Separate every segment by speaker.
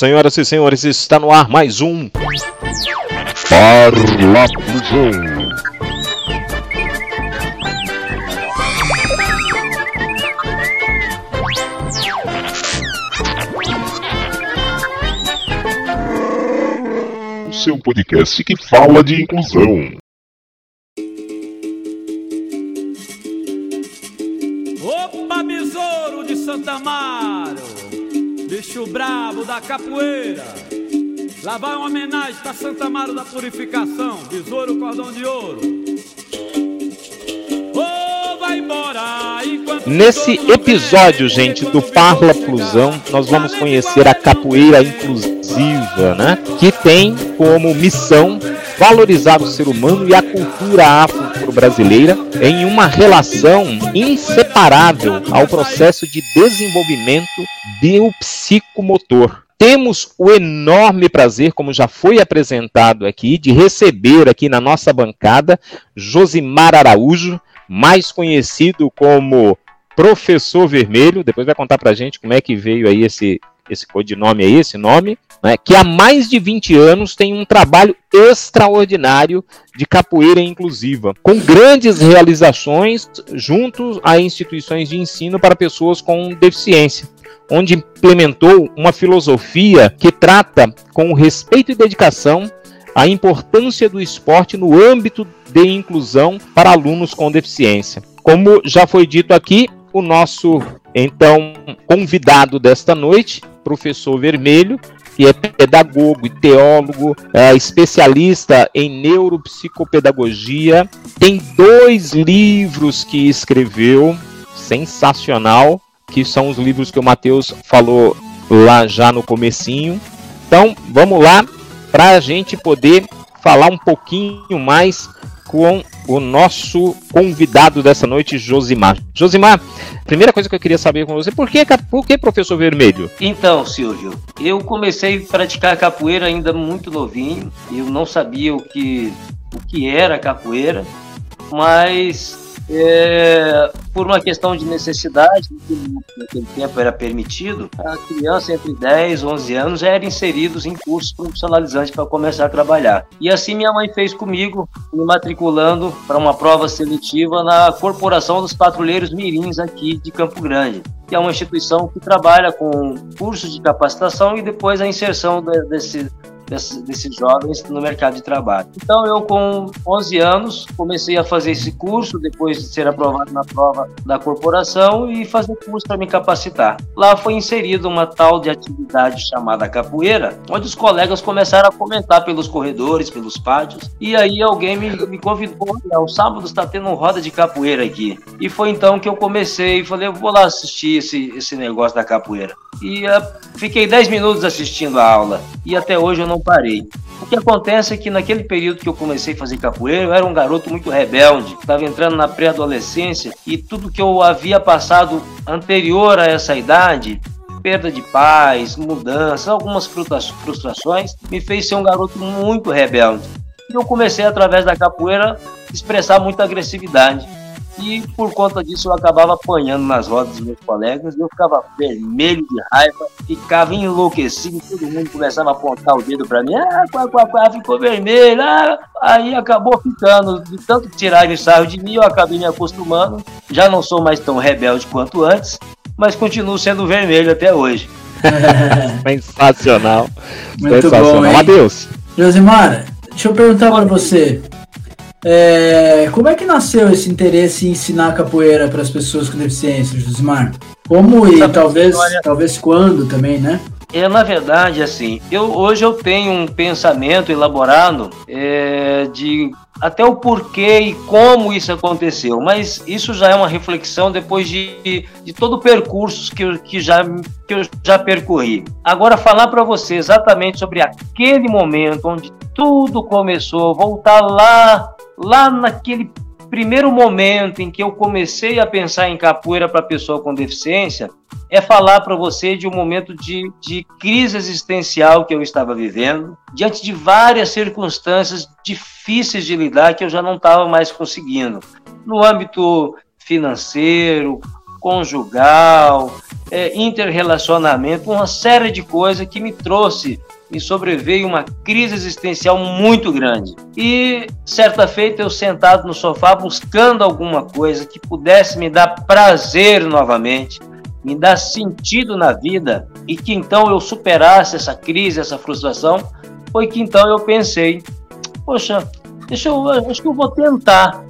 Speaker 1: Senhoras e senhores, está no ar mais um
Speaker 2: Parlaplusão. O seu podcast que fala de inclusão.
Speaker 3: Da capoeira. Lá vai uma homenagem pra Santa Amaro da Purificação, besouro cordão de ouro. Vai embora
Speaker 1: Nesse episódio, gente, do Parla
Speaker 3: vem,
Speaker 1: Flusão, nós vamos
Speaker 3: tá
Speaker 1: conhecer a capoeira inclusiva, né? Que tem como missão valorizar o ser humano e a cultura afro-brasileira em uma relação inseparável ao processo de desenvolvimento do psicomotor. Temos o enorme prazer, como já foi apresentado aqui, de receber aqui na nossa bancada Josimar Araújo, mais conhecido como Professor Vermelho, depois vai contar pra gente como é que veio aí esse, esse codinome aí, esse nome, né, que há mais de 20 anos tem um trabalho extraordinário de capoeira inclusiva, com grandes realizações junto a instituições de ensino para pessoas com deficiência, onde implementou uma filosofia que trata com respeito e dedicação a importância do esporte no âmbito de inclusão para alunos com deficiência. Como já foi dito aqui, o nosso então convidado desta noite, professor Vermelho, que é pedagogo e teólogo, é especialista em neuropsicopedagogia, tem dois livros que escreveu, sensacional, que são os livros que o Matheus falou lá já no comecinho. Então, vamos lá para a gente poder falar um pouquinho mais com o nosso convidado dessa noite, Josimar. Josimar, primeira coisa que eu queria saber com você, por que, por que professor Vermelho?
Speaker 4: Então, Silvio, eu comecei a praticar capoeira ainda muito novinho. Eu não sabia o que, o que era capoeira, mas é, por uma questão de necessidade, que naquele tempo era permitido, a criança entre 10 e 11 anos era inseridos em cursos profissionalizantes para começar a trabalhar. E assim minha mãe fez comigo, me matriculando para uma prova seletiva na Corporação dos Patrulheiros Mirins aqui de Campo Grande, que é uma instituição que trabalha com cursos de capacitação e depois a inserção de- desse, desses, desses jovens no mercado de trabalho. Então eu com 11 anos comecei a fazer esse curso depois de ser aprovado na prova da corporação e fazer curso para me capacitar. Lá foi inserida uma tal de atividade chamada capoeira, onde os colegas começaram a comentar pelos corredores, pelos pátios, e aí alguém me, me convidou, olha, o sábado está tendo um roda de capoeira aqui. E foi então que eu comecei e falei, vou lá assistir esse, esse negócio da capoeira. E ah, fiquei 10 minutos assistindo a aula e até hoje eu não parei. O que acontece é que naquele período que eu comecei a fazer capoeira, eu era um garoto muito rebelde, estava entrando na pré-adolescência e tudo que eu havia passado anterior a essa idade, perda de pais, mudanças, algumas frustra- frustrações, me fez ser um garoto muito rebelde. E eu comecei, através da capoeira, expressar muita agressividade. E por conta disso eu acabava apanhando nas rodas dos meus colegas, eu ficava vermelho de raiva, ficava enlouquecido, todo mundo começava a apontar o dedo para mim, ah, quá, quá, quá, ficou vermelho, ah. aí acabou ficando, de tanto tirarem sarro de mim, eu acabei me acostumando, já não sou mais tão rebelde quanto antes, mas continuo sendo vermelho até hoje.
Speaker 1: Sensacional.
Speaker 5: Muito
Speaker 1: Sensacional.
Speaker 5: bom, hein?
Speaker 1: Adeus.
Speaker 5: Josimar, deixa eu perguntar pra você. É, como é que nasceu esse interesse em ensinar capoeira para as pessoas com deficiência, Josimar? Como e talvez,
Speaker 4: olha-
Speaker 5: talvez quando também, né?
Speaker 4: É, na verdade, assim, eu, hoje eu tenho um pensamento elaborado é, de até o porquê e como isso aconteceu, mas isso já é uma reflexão depois de, de todo o percurso que eu, que, já, que eu já percorri. Agora, falar para você exatamente sobre aquele momento onde tudo começou, voltar lá, lá naquele primeiro momento em que eu comecei a pensar em capoeira para pessoa com deficiência, é falar para você de um momento de, de crise existencial que eu estava vivendo, diante de várias circunstâncias difíceis de lidar que eu já não estava mais conseguindo. No âmbito financeiro, conjugal, é, interrelacionamento, uma série de coisas que me trouxe, me sobreveio uma crise existencial muito grande. E certa feita eu sentado no sofá buscando alguma coisa que pudesse me dar prazer novamente, me dar sentido na vida e que então eu superasse essa crise, essa frustração, foi que então eu pensei, poxa, deixa eu, acho que eu vou tentar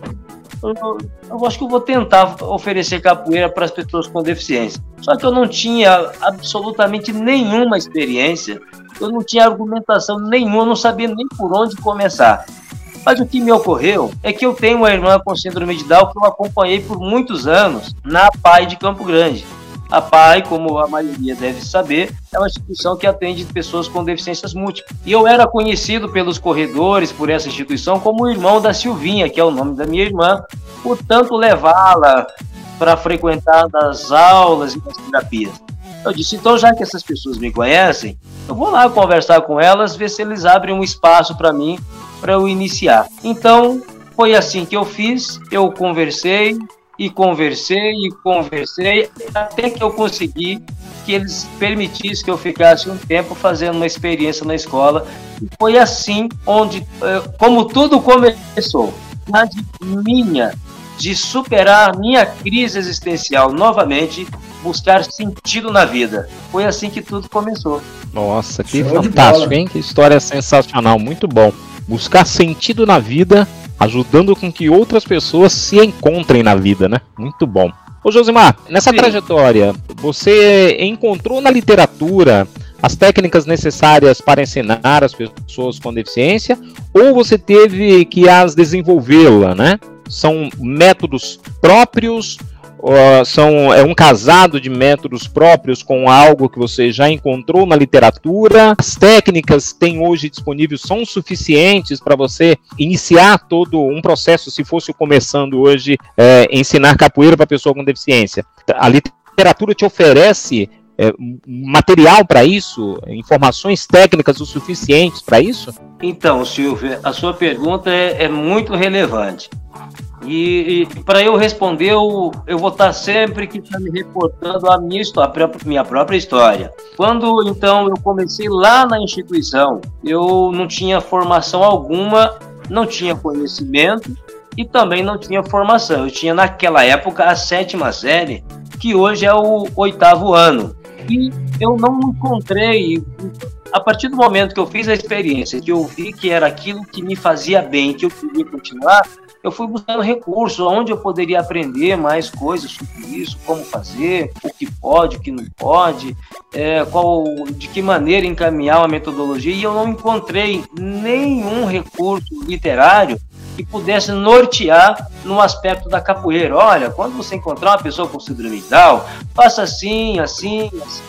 Speaker 4: eu acho que eu vou tentar oferecer capoeira para as pessoas com deficiência. Só que eu não tinha absolutamente nenhuma experiência, eu não tinha argumentação nenhuma, não sabia nem por onde começar. Mas o que me ocorreu é que eu tenho uma irmã com síndrome de Down que eu acompanhei por muitos anos na PAI de Campo Grande. A PAI, como a maioria deve saber, é uma instituição que atende pessoas com deficiências múltiplas. E eu era conhecido pelos corredores, por essa instituição, como o irmão da Silvinha, que é o nome da minha irmã, por tanto levá-la para frequentar das aulas e das terapias. Eu disse, então já que essas pessoas me conhecem, eu vou lá conversar com elas, ver se eles abrem um espaço para mim, para eu iniciar. Então, foi assim que eu fiz, eu conversei, e conversei e conversei até que eu consegui que eles permitissem que eu ficasse um tempo fazendo uma experiência na escola. E foi assim onde, eh, como tudo começou, na minha de superar minha crise existencial novamente, buscar sentido na vida. Foi assim que tudo começou.
Speaker 1: Nossa, que Show fantástico, hein? Que história sensacional, muito bom. Buscar sentido na vida ajudando com que outras pessoas se encontrem na vida, né? Muito bom. Ô Josimar, nessa Sim. trajetória, você encontrou na literatura as técnicas necessárias para ensinar as pessoas com deficiência ou você teve que as desenvolvê-la, né? São métodos próprios uh, são é um casado de métodos próprios com algo que você já encontrou na literatura. As técnicas que tem hoje disponíveis são suficientes para você iniciar todo um processo, se fosse começando hoje, é, ensinar capoeira para pessoa com deficiência. A literatura te oferece é, material para isso, informações técnicas o suficientes para isso?
Speaker 4: Então, Silvia, a sua pergunta é, é muito relevante. E, e para eu responder, eu, eu vou estar sempre que tá me reportando a minha história, a minha própria história. Quando então eu comecei lá na instituição, eu não tinha formação alguma, não tinha conhecimento e também não tinha formação. Eu tinha naquela época a sétima série, que hoje é o oitavo ano. E eu não encontrei a partir do momento que eu fiz a experiência, que eu vi que era aquilo que me fazia bem, que eu queria continuar, eu fui buscando recursos, onde eu poderia aprender mais coisas sobre isso, como fazer, o que pode, o que não pode, é, qual, de que maneira encaminhar uma metodologia, e eu não encontrei nenhum recurso literário que pudesse nortear no aspecto da capoeira. Olha, quando você encontrar uma pessoa com síndrome de Down, faça assim, assim, assim,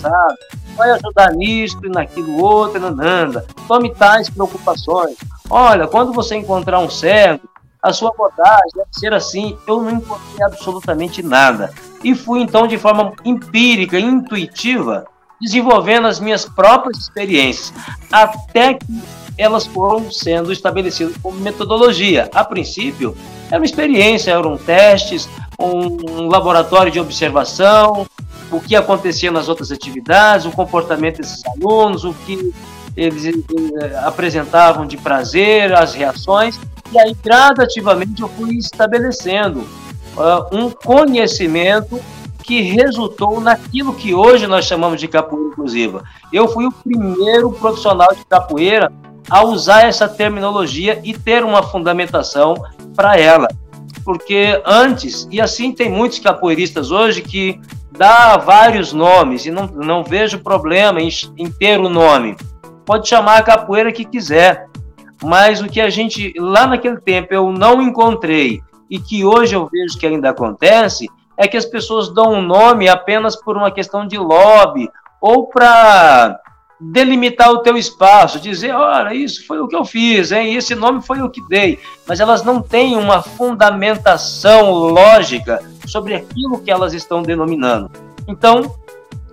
Speaker 4: sabe? Vai ajudar nisso e naquilo outro, nanda. Tome tais preocupações. Olha, quando você encontrar um cego, a sua abordagem deve ser assim. Eu não encontrei absolutamente nada. E fui então de forma empírica, intuitiva, desenvolvendo as minhas próprias experiências, até que elas foram sendo estabelecidas como metodologia. A princípio, era uma experiência, eram testes, um laboratório de observação, o que acontecia nas outras atividades, o comportamento desses alunos, o que eles eh, apresentavam de prazer, as reações, e aí gradativamente eu fui estabelecendo uh, um conhecimento que resultou naquilo que hoje nós chamamos de capoeira inclusiva. Eu fui o primeiro profissional de capoeira a usar essa terminologia e ter uma fundamentação para ela. Porque antes, e assim tem muitos capoeiristas hoje que dá vários nomes e não, não vejo problema em, em ter o nome. Pode chamar a capoeira que quiser, mas o que a gente lá naquele tempo eu não encontrei e que hoje eu vejo que ainda acontece é que as pessoas dão um nome apenas por uma questão de lobby ou para delimitar o teu espaço, dizer, olha, isso foi o que eu fiz, hein? esse nome foi o que dei, mas elas não têm uma fundamentação lógica sobre aquilo que elas estão denominando. Então,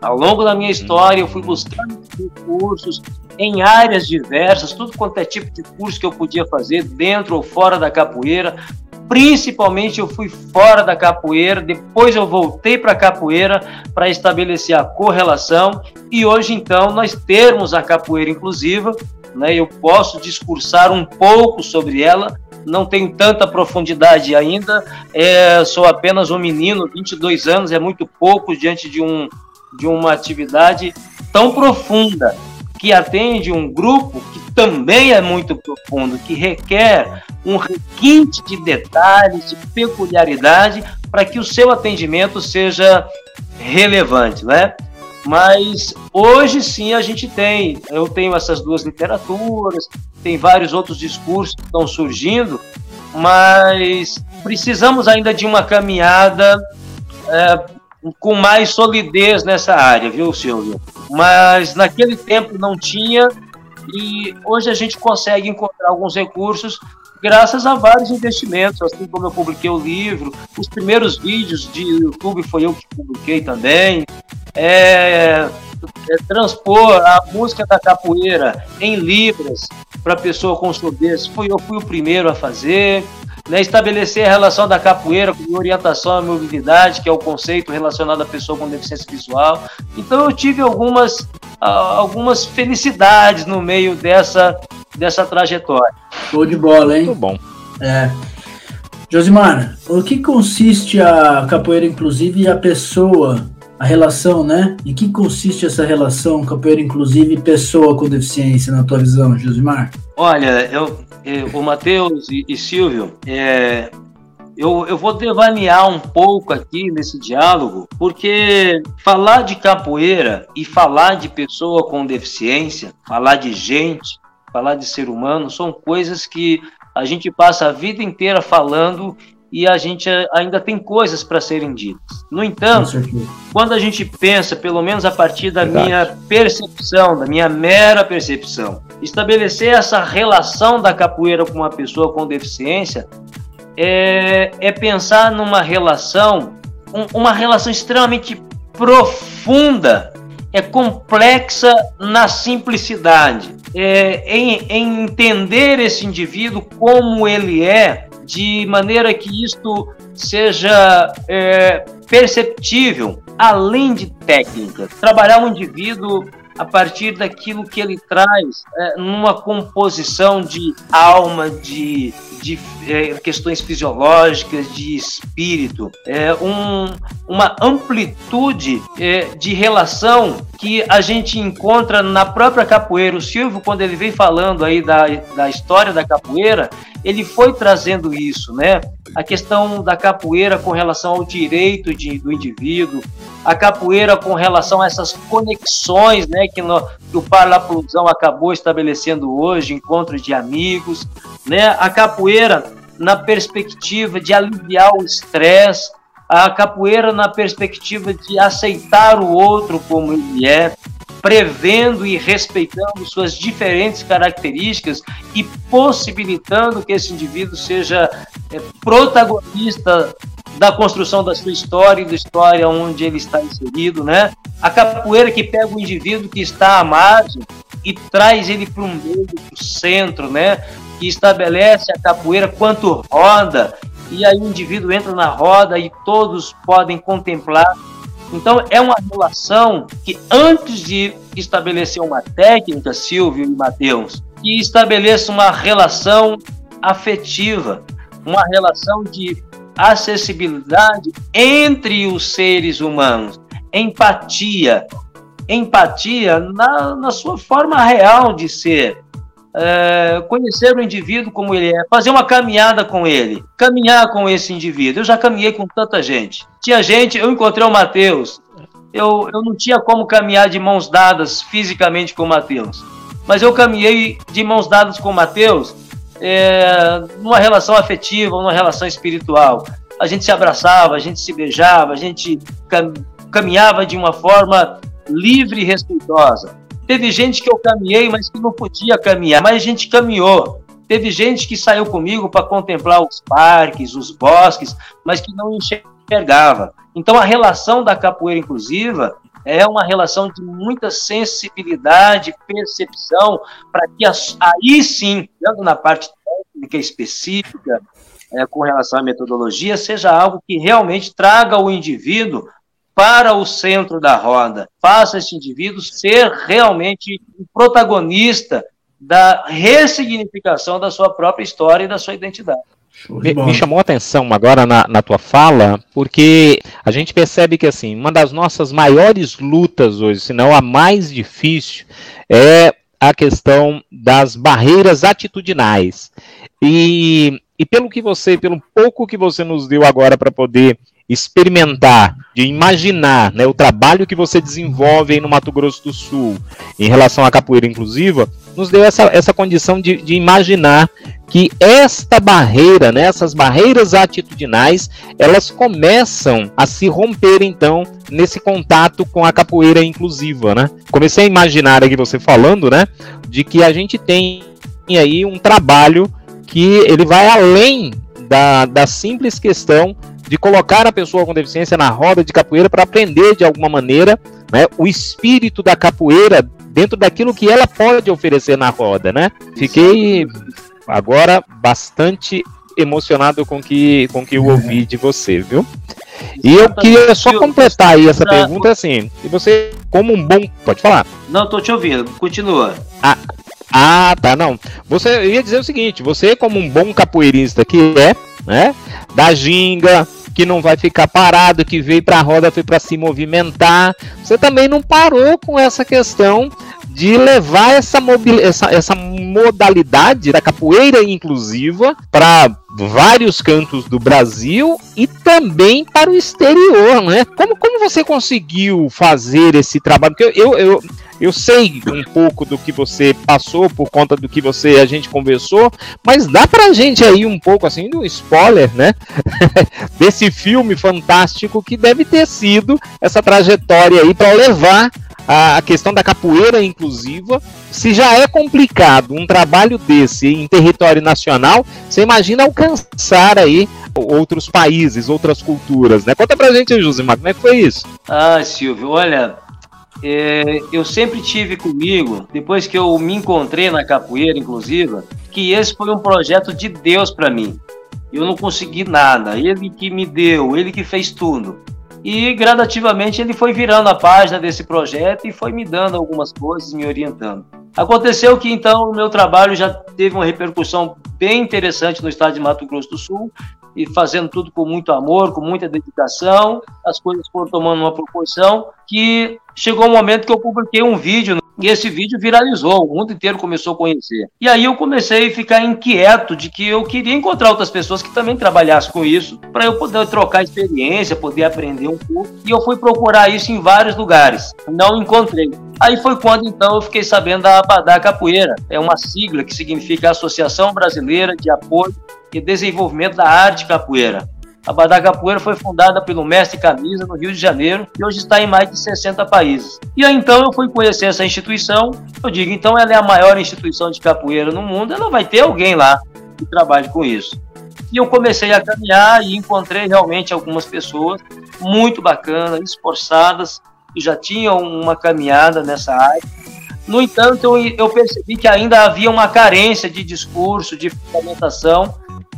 Speaker 4: ao longo da minha história, eu fui buscando recursos em áreas diversas, tudo quanto é tipo de curso que eu podia fazer, dentro ou fora da capoeira, principalmente eu fui fora da capoeira, depois eu voltei para a capoeira para estabelecer a correlação e hoje então nós termos a capoeira inclusiva, né, eu posso discursar um pouco sobre ela, não tenho tanta profundidade ainda, é, sou apenas um menino, 22 anos, é muito pouco diante de, um, de uma atividade tão profunda, que atende um grupo que também é muito profundo, que requer um requinte de detalhes, de peculiaridade, para que o seu atendimento seja relevante, né? Mas hoje sim a gente tem, eu tenho essas duas literaturas, tem vários outros discursos que estão surgindo, mas precisamos ainda de uma caminhada é, com mais solidez nessa área, viu, Silvio? Mas naquele tempo não tinha e hoje a gente consegue encontrar alguns recursos graças a vários investimentos, assim como eu publiquei o livro, os primeiros vídeos de YouTube foi eu que publiquei também, é, é transpor a música da capoeira em libras para pessoa com surdez, foi eu fui o primeiro a fazer, né, estabelecer a relação da capoeira com orientação à mobilidade, que é o conceito relacionado à pessoa com deficiência visual. Então eu tive algumas, algumas felicidades no meio dessa, dessa trajetória.
Speaker 5: Show de bola, hein?
Speaker 1: Muito bom.
Speaker 5: É. Josimar, o que consiste a capoeira inclusive e a pessoa, a relação, né? Em que consiste essa relação capoeira inclusive pessoa com deficiência na tua visão, Josimar?
Speaker 4: Olha, eu, eu o Matheus e, e Silvio, é, eu, eu vou devanear um pouco aqui nesse diálogo, porque falar de capoeira e falar de pessoa com deficiência, falar de gente, falar de ser humano, são coisas que a gente passa a vida inteira falando e a gente ainda tem coisas para serem ditas. No entanto, quando a gente pensa, pelo menos a partir da Verdade. minha percepção, da minha mera percepção, estabelecer essa relação da capoeira com uma pessoa com deficiência é, é pensar numa relação, um, uma relação extremamente profunda, é complexa na simplicidade é, em, em entender esse indivíduo como ele é, de maneira que isto seja é, perceptível, além de técnica. Trabalhar um indivíduo a partir daquilo que ele traz é, numa composição de alma, de, de é, questões fisiológicas, de espírito, é, um, uma amplitude é, de relação que a gente encontra na própria capoeira. O Silvio, quando ele vem falando aí da, da história da capoeira, ele foi trazendo isso, né? A questão da capoeira com relação ao direito de, do indivíduo, a capoeira com relação a essas conexões, né, que, no, que o Parlaplusão acabou estabelecendo hoje, encontros de amigos, né? A capoeira na perspectiva de aliviar o estresse, a capoeira na perspectiva de aceitar o outro como ele é, prevendo e respeitando suas diferentes características e possibilitando que esse indivíduo seja é, protagonista da construção da sua história e da história onde ele está inserido, né? A capoeira que pega o indivíduo que está à margem e traz ele para o meio, para o centro, né? Que estabelece a capoeira quanto roda e aí o indivíduo entra na roda e todos podem contemplar então, é uma relação que, antes de estabelecer uma técnica, Silvio e Matheus, que estabeleça uma relação afetiva, uma relação de acessibilidade entre os seres humanos, empatia, empatia na, na sua forma real de ser, é, conhecer o indivíduo como ele é, fazer uma caminhada com ele, caminhar com esse indivíduo. Eu já caminhei com tanta gente. Tinha gente, eu encontrei o Matheus, eu, eu não tinha como caminhar de mãos dadas fisicamente com o Matheus, mas eu caminhei de mãos dadas com o Matheus é, numa relação afetiva, numa relação espiritual. A gente se abraçava, a gente se beijava, a gente cam caminhava de uma forma livre e respeitosa. Teve gente que eu caminhei, mas que não podia caminhar, mas a gente caminhou. Teve gente que saiu comigo para contemplar os parques, os bosques, mas que não enxergava. Então a relação da capoeira inclusiva é uma relação de muita sensibilidade, percepção, para que aí sim, dando na parte técnica específica, é, com relação à metodologia, seja algo que realmente traga o indivíduo para o centro da roda, faça esse indivíduo ser realmente o protagonista da ressignificação da sua própria história e da sua identidade.
Speaker 1: Me, me, chamou a atenção agora na, na, tua fala, porque a gente percebe que assim, uma das nossas maiores lutas hoje, se não a mais difícil, é a questão das barreiras atitudinais. E, e pelo que você, pelo pouco que você nos deu agora para poder experimentar, de imaginar né, o trabalho que você desenvolve aí no Mato Grosso do Sul em relação à capoeira inclusiva, nos deu essa, essa condição de, de imaginar que esta barreira, né, essas barreiras atitudinais, elas começam a se romper então nesse contato com a capoeira inclusiva, né? Comecei a imaginar aqui você falando, né, de que a gente tem aí um trabalho que ele vai além da, da simples questão de colocar a pessoa com deficiência na roda de capoeira para aprender de alguma maneira né, o espírito da capoeira dentro daquilo que ela pode oferecer na roda, né? Fiquei agora bastante emocionado com que, com que eu ouvi de você, viu? E eu queria só completar aí essa pergunta assim, e você, como um bom. Pode falar.
Speaker 4: Não, tô te ouvindo, continua.
Speaker 1: Ah, ah, tá, não. Você ia dizer o seguinte: você, como um bom capoeirista que é, né? Da ginga, que não vai ficar parado, que veio para a roda, foi para se movimentar. Você também não parou com essa questão de levar essa, essa, essa modalidade da capoeira inclusiva para vários cantos do Brasil e também para o exterior, né? Como, como você conseguiu fazer esse trabalho? Porque eu, eu, eu sei um pouco do que você passou por conta do que você a gente conversou, mas dá pra gente aí um pouco assim do spoiler, né? Desse filme fantástico que deve ter sido essa trajetória aí para levar a questão da capoeira inclusiva. Se já é complicado um trabalho desse em território nacional, você imagina alcançar aí outros países, outras culturas, né? Conta pra gente Josimar, como é que foi isso?
Speaker 4: Ah, Silvio, olha, é, eu sempre tive comigo, depois que eu me encontrei na capoeira inclusiva, que esse foi um projeto de Deus para mim. Eu não consegui nada, ele que me deu, ele que fez tudo. E gradativamente ele foi virando a página desse projeto e foi me dando algumas coisas, me orientando. Aconteceu que então o meu trabalho já teve uma repercussão bem interessante no estado de Mato Grosso do Sul e fazendo tudo com muito amor, com muita dedicação. As coisas foram tomando uma proporção que chegou um momento que eu publiquei um vídeo e esse vídeo viralizou, o mundo inteiro começou a conhecer. E aí eu comecei a ficar inquieto de que eu queria encontrar outras pessoas que também trabalhassem com isso, para eu poder trocar experiência, poder aprender um pouco. E eu fui procurar isso em vários lugares. Não encontrei. Aí foi quando então eu fiquei sabendo da Abadá Capoeira. É uma sigla que significa Associação Brasileira de Apoio e Desenvolvimento da Arte Capoeira. A Badá Capoeira foi fundada pelo mestre Camisa no Rio de Janeiro e hoje está em mais de 60 países. E aí então eu fui conhecer essa instituição. Eu digo, então ela é a maior instituição de capoeira no mundo, ela vai ter alguém lá que trabalhe com isso. E eu comecei a caminhar e encontrei realmente algumas pessoas muito bacanas, esforçadas, que já tinham uma caminhada nessa área. No entanto, eu, percebi que ainda havia uma carência de discurso, de fundamentação,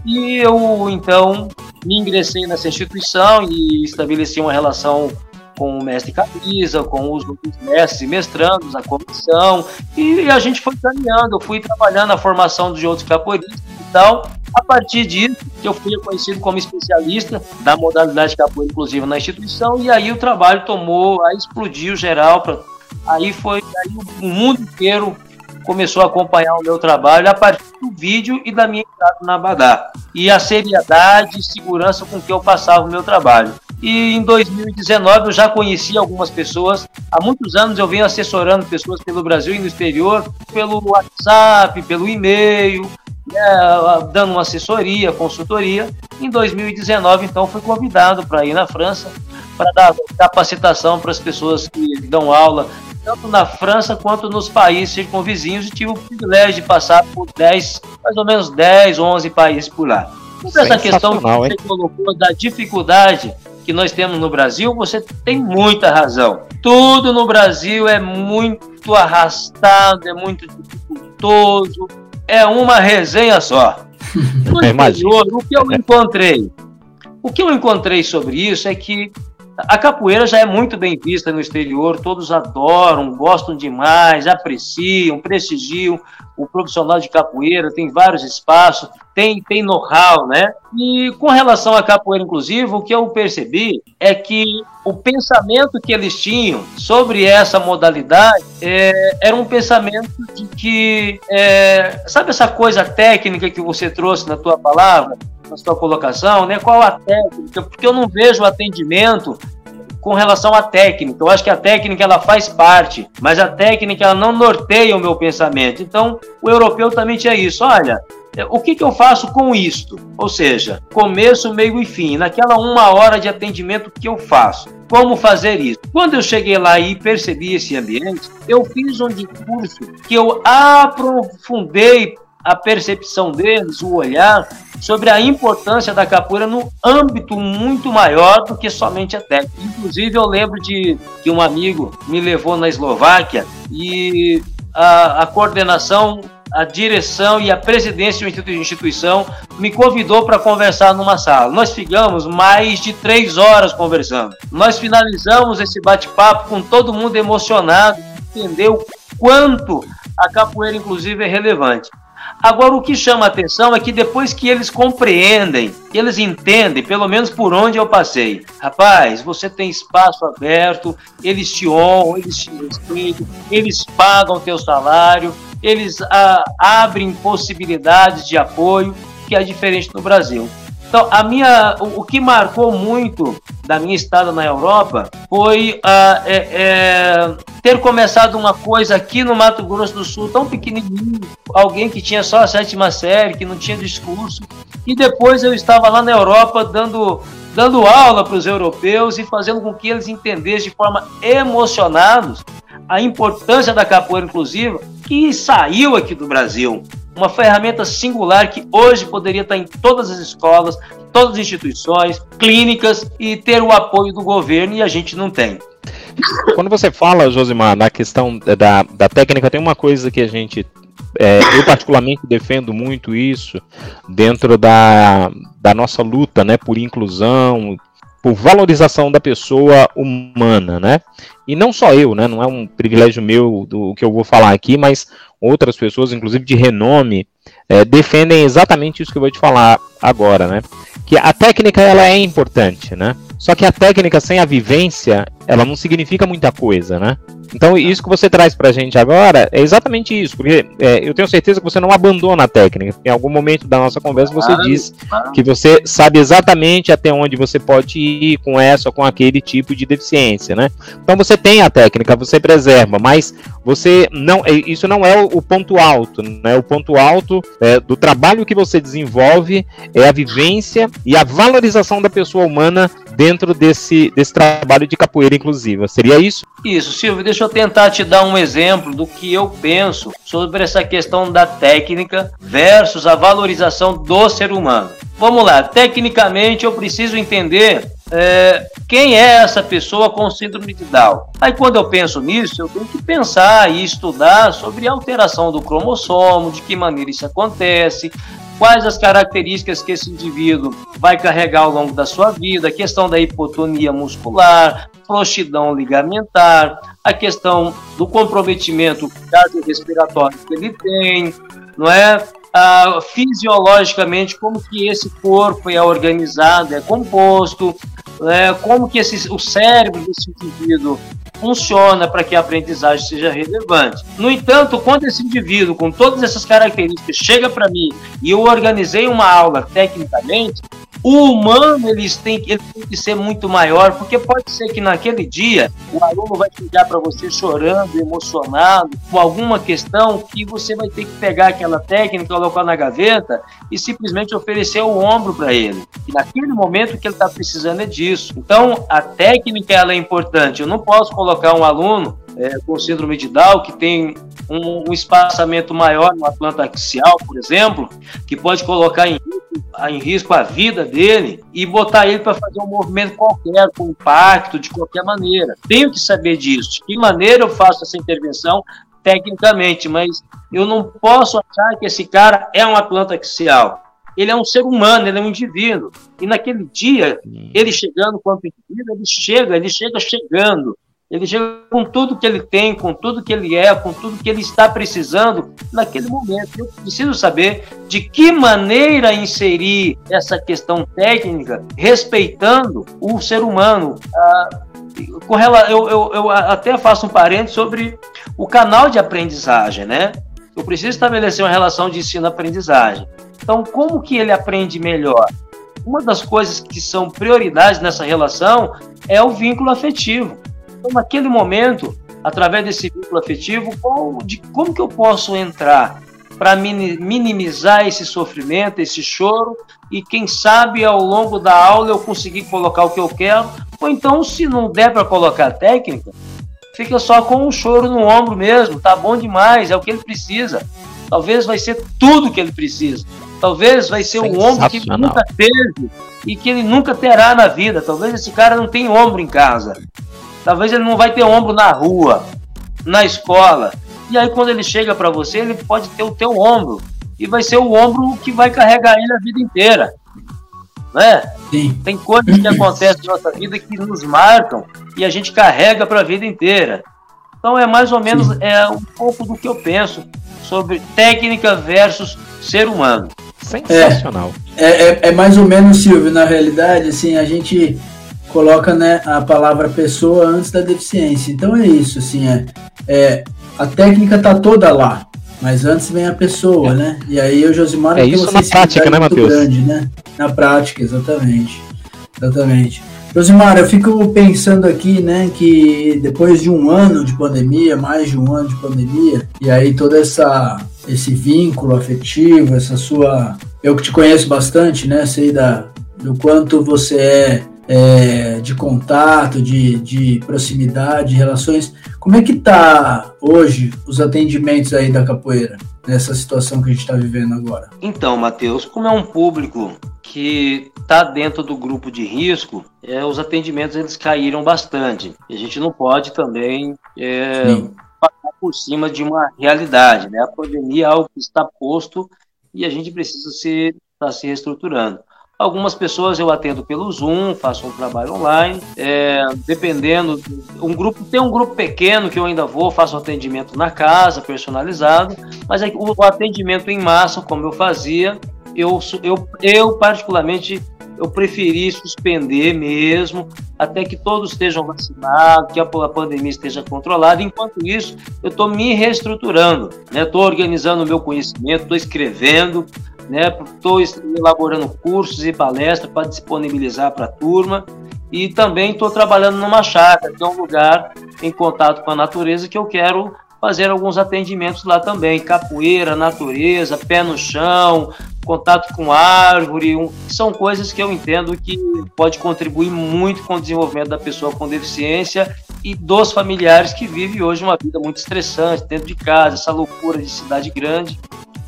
Speaker 4: e eu então me ingressei nessa instituição e estabeleci uma relação com o mestre Camisa, com os outros mestres e mestrandos, a comissão, e a gente foi caminhando, eu fui trabalhando a formação de outros capoeiristas e tal. A partir disso, eu fui reconhecido como especialista da modalidade de capoeira, inclusive na instituição, e aí o trabalho tomou, aí explodiu geral, pra, aí foi, aí o mundo inteiro começou a acompanhar o meu trabalho a partir do vídeo e da minha entrada na Badá. E a seriedade e segurança com que eu passava o meu trabalho. E em 2019 eu já conheci algumas pessoas. Há muitos anos eu venho assessorando pessoas pelo Brasil e no exterior, pelo WhatsApp, pelo e-mail, né, dando uma assessoria, consultoria. Em 2019, então, fui convidado para ir na França para dar capacitação para as pessoas que dão aula tanto na França quanto nos países circunvizinhos e tive o privilégio de passar por 10, mais ou menos 10, 11 países por lá. Sobre essa questão que você hein? colocou da dificuldade que nós temos no Brasil, você tem muita razão. Tudo no Brasil é muito arrastado, é muito dificultoso, é uma resenha só. No interior, o que eu encontrei? O que eu encontrei sobre isso é que a capoeira já é muito bem vista no exterior, todos adoram, gostam demais, apreciam, prestigiam o profissional de capoeira, tem vários espaços, tem, tem know-how, né? E com relação à capoeira inclusive, o que eu percebi é que o pensamento que eles tinham sobre essa modalidade é, era um pensamento de que, é, sabe essa coisa técnica que você trouxe na tua palavra? Na sua colocação, né? Qual a técnica? Porque eu não vejo atendimento com relação à técnica. Eu acho que a técnica ela faz parte, mas a técnica ela não norteia o meu pensamento. Então, o europeu também tinha isso. Olha, o que, que eu faço com isto? Ou seja, começo, meio e fim. Naquela uma hora de atendimento que eu faço. Como fazer isso? Quando eu cheguei lá e percebi esse ambiente, eu fiz um discurso que eu aprofundei a percepção deles, o olhar sobre a importância da capoeira no âmbito muito maior do que somente a técnica. Inclusive, eu lembro de que um amigo me levou na Eslováquia e a, a coordenação, a direção e a presidência da instituição me convidou para conversar numa sala. Nós ficamos mais de três horas conversando. Nós finalizamos esse bate-papo com todo mundo emocionado, entendeu quanto a capoeira, inclusive, é relevante. Agora, o que chama a atenção é que depois que eles compreendem, eles entendem, pelo menos por onde eu passei, rapaz, você tem espaço aberto, eles te honram, eles te respeitam, eles pagam teu salário, eles ah, abrem possibilidades de apoio, que é diferente no Brasil. Então, a minha, o, o, que marcou muito da minha estada na Europa foi uh, é, é, ter começado uma coisa aqui no Mato Grosso do Sul, tão pequenininho, alguém que tinha só a sétima série, que não tinha discurso, e depois eu estava lá na Europa dando dando aula para os europeus e fazendo com que eles entendessem de forma emocionados a importância da capoeira inclusiva que saiu aqui do Brasil uma ferramenta singular que hoje poderia estar em todas as escolas, todas as instituições, clínicas e ter o apoio do governo e a gente não tem.
Speaker 1: Quando você fala, Josimar, na questão da, da técnica, tem uma coisa que a gente. É, eu, particularmente, defendo muito isso dentro da, da nossa luta né, por inclusão, por valorização da pessoa humana, né? E não só eu, né? Não é um privilégio meu do que eu vou falar aqui, mas outras pessoas, inclusive de renome, é, defendem exatamente isso que eu vou te falar agora, né? Que a técnica ela é importante, né? Só que a técnica sem a vivência, ela não significa muita coisa, né? Então, isso que você traz pra gente agora é exatamente isso, porque é, eu tenho certeza que você não abandona a técnica. Em algum momento da nossa conversa você disse que você sabe exatamente até onde você pode ir com essa ou com aquele tipo de deficiência, né? Então você tem a técnica, você preserva, mas você não, é, isso não é o, ponto alto, né? O ponto alto é, do trabalho que você desenvolve é a vivência e a valorização da pessoa humana dentro desse, desse trabalho de capoeira inclusiva. Seria isso?
Speaker 4: Isso, Silvio, deixa eu tentar te dar um exemplo do que eu penso sobre essa questão da técnica versus a valorização do ser humano. Vamos lá, tecnicamente eu preciso entender é, quem é essa pessoa com síndrome de Down. Aí quando eu penso nisso, eu tenho que pensar e estudar sobre a alteração do cromossomo, de que maneira isso acontece, quais as características que esse indivíduo vai carregar ao longo da sua vida, a questão da hipotonia muscular, frouxidão ligamentar, a questão do comprometimento cardiorrespiratório que ele tem, não é? Ah, fisiologicamente como que esse corpo é organizado, é composto, é, como que esse, o cérebro desse indivíduo funciona para que a aprendizagem seja relevante. No entanto, quando esse indivíduo com todas essas características chega para mim e eu organizei uma aula tecnicamente, o humano eles têm, ele tem que ser muito maior, porque pode ser que naquele dia o aluno vai chegar para você chorando, emocionado, com alguma questão que você vai ter que pegar aquela técnica, colocar na gaveta e simplesmente oferecer o ombro para ele. E naquele momento que ele está precisando é disso. Então, a técnica ela é importante. Eu não posso colocar um aluno é, com síndrome de Down, que tem um, um, espaçamento maior no planta axial, por exemplo, que pode colocar em risco, em risco a vida dele e botar ele para fazer um movimento qualquer, com impacto, de qualquer maneira. Tenho que saber disso. De que maneira eu faço essa intervenção tecnicamente, mas eu não posso achar que esse cara é uma planta axial. ele é um ser humano, ele é um indivíduo. E naquele dia, ele chegando quanto indivíduo, ele chega, ele chega chegando. Ele chega com tudo que ele tem, com tudo que ele é, com tudo que ele está precisando naquele momento. Eu preciso saber de que maneira inserir essa questão técnica, respeitando o ser humano. Ah, com eu, eu, eu até faço um parênteses sobre o canal de aprendizagem, né? Eu preciso estabelecer uma relação de ensino-aprendizagem. Então, como que ele aprende melhor? Uma das coisas que são prioridades nessa relação é o vínculo afetivo. Então, naquele momento, através desse vínculo afetivo, como, de como que eu posso entrar para minimizar esse sofrimento, esse choro, e quem sabe ao longo da aula eu conseguir colocar o que eu quero, ou então, se não der para colocar técnica, fica só com um choro no ombro mesmo, tá bom demais, é o que ele precisa. Talvez vai ser tudo que ele precisa. Talvez vai ser um ombro que ele nunca teve e que ele nunca terá na vida. Talvez esse cara não tenha ombro em casa. Talvez ele não vai ter ombro na rua, na escola. E aí quando ele chega para você, ele pode ter o teu ombro e vai ser o ombro que vai carregar ele a vida inteira. Né? Sim. Tem coisas que acontecem na nossa vida que nos marcam e a gente carrega para a vida inteira. Então é mais ou menos é um pouco do que eu penso sobre técnica versus ser humano.
Speaker 1: Sensacional.
Speaker 5: É, é, é mais ou menos, Silvio, na realidade, assim, a gente coloca né, a palavra pessoa antes da deficiência. Então é isso, assim, é, é a técnica tá toda lá, mas antes vem a pessoa, é. né? E aí o Josimar
Speaker 1: é isso na prática, né, Matheus?
Speaker 5: Grande, né? Na prática, exatamente, exatamente. Josimar, eu fico pensando aqui, né, que depois de um ano de pandemia, mais de um ano de pandemia, e aí toda essa esse vínculo afetivo, essa sua, eu que te conheço bastante, né, sei da do quanto você é é, de contato, de, de proximidade, de relações. Como é que está hoje os atendimentos aí da capoeira, nessa situação que a gente está vivendo agora?
Speaker 4: Então, Matheus, como é um público que está dentro do grupo de risco, é, os atendimentos eles caíram bastante. E a gente não pode também é, passar por cima de uma realidade. Né? A pandemia é algo que está posto e a gente precisa se, estar tá se reestruturando. Algumas pessoas eu atendo pelo Zoom, faço um trabalho online. É, dependendo, um grupo tem um grupo pequeno que eu ainda vou, faço um atendimento na casa, personalizado. Mas é, o, atendimento em massa, como eu fazia, eu, eu, eu particularmente eu preferi suspender mesmo, até que todos estejam vacinados, que a, a pandemia esteja controlada. Enquanto isso, eu estou me reestruturando, estou né? organizando o meu conhecimento, estou escrevendo, Estou né? elaborando cursos e palestras para disponibilizar para a turma e também estou trabalhando numa chácara, que é um lugar em contato com a natureza que eu quero fazer alguns atendimentos lá também, capoeira, natureza, pé no chão, contato com árvore, um, são coisas que eu entendo que pode contribuir muito com o desenvolvimento da pessoa com deficiência e dos familiares que vivem hoje uma vida muito estressante dentro de casa, essa loucura de cidade grande,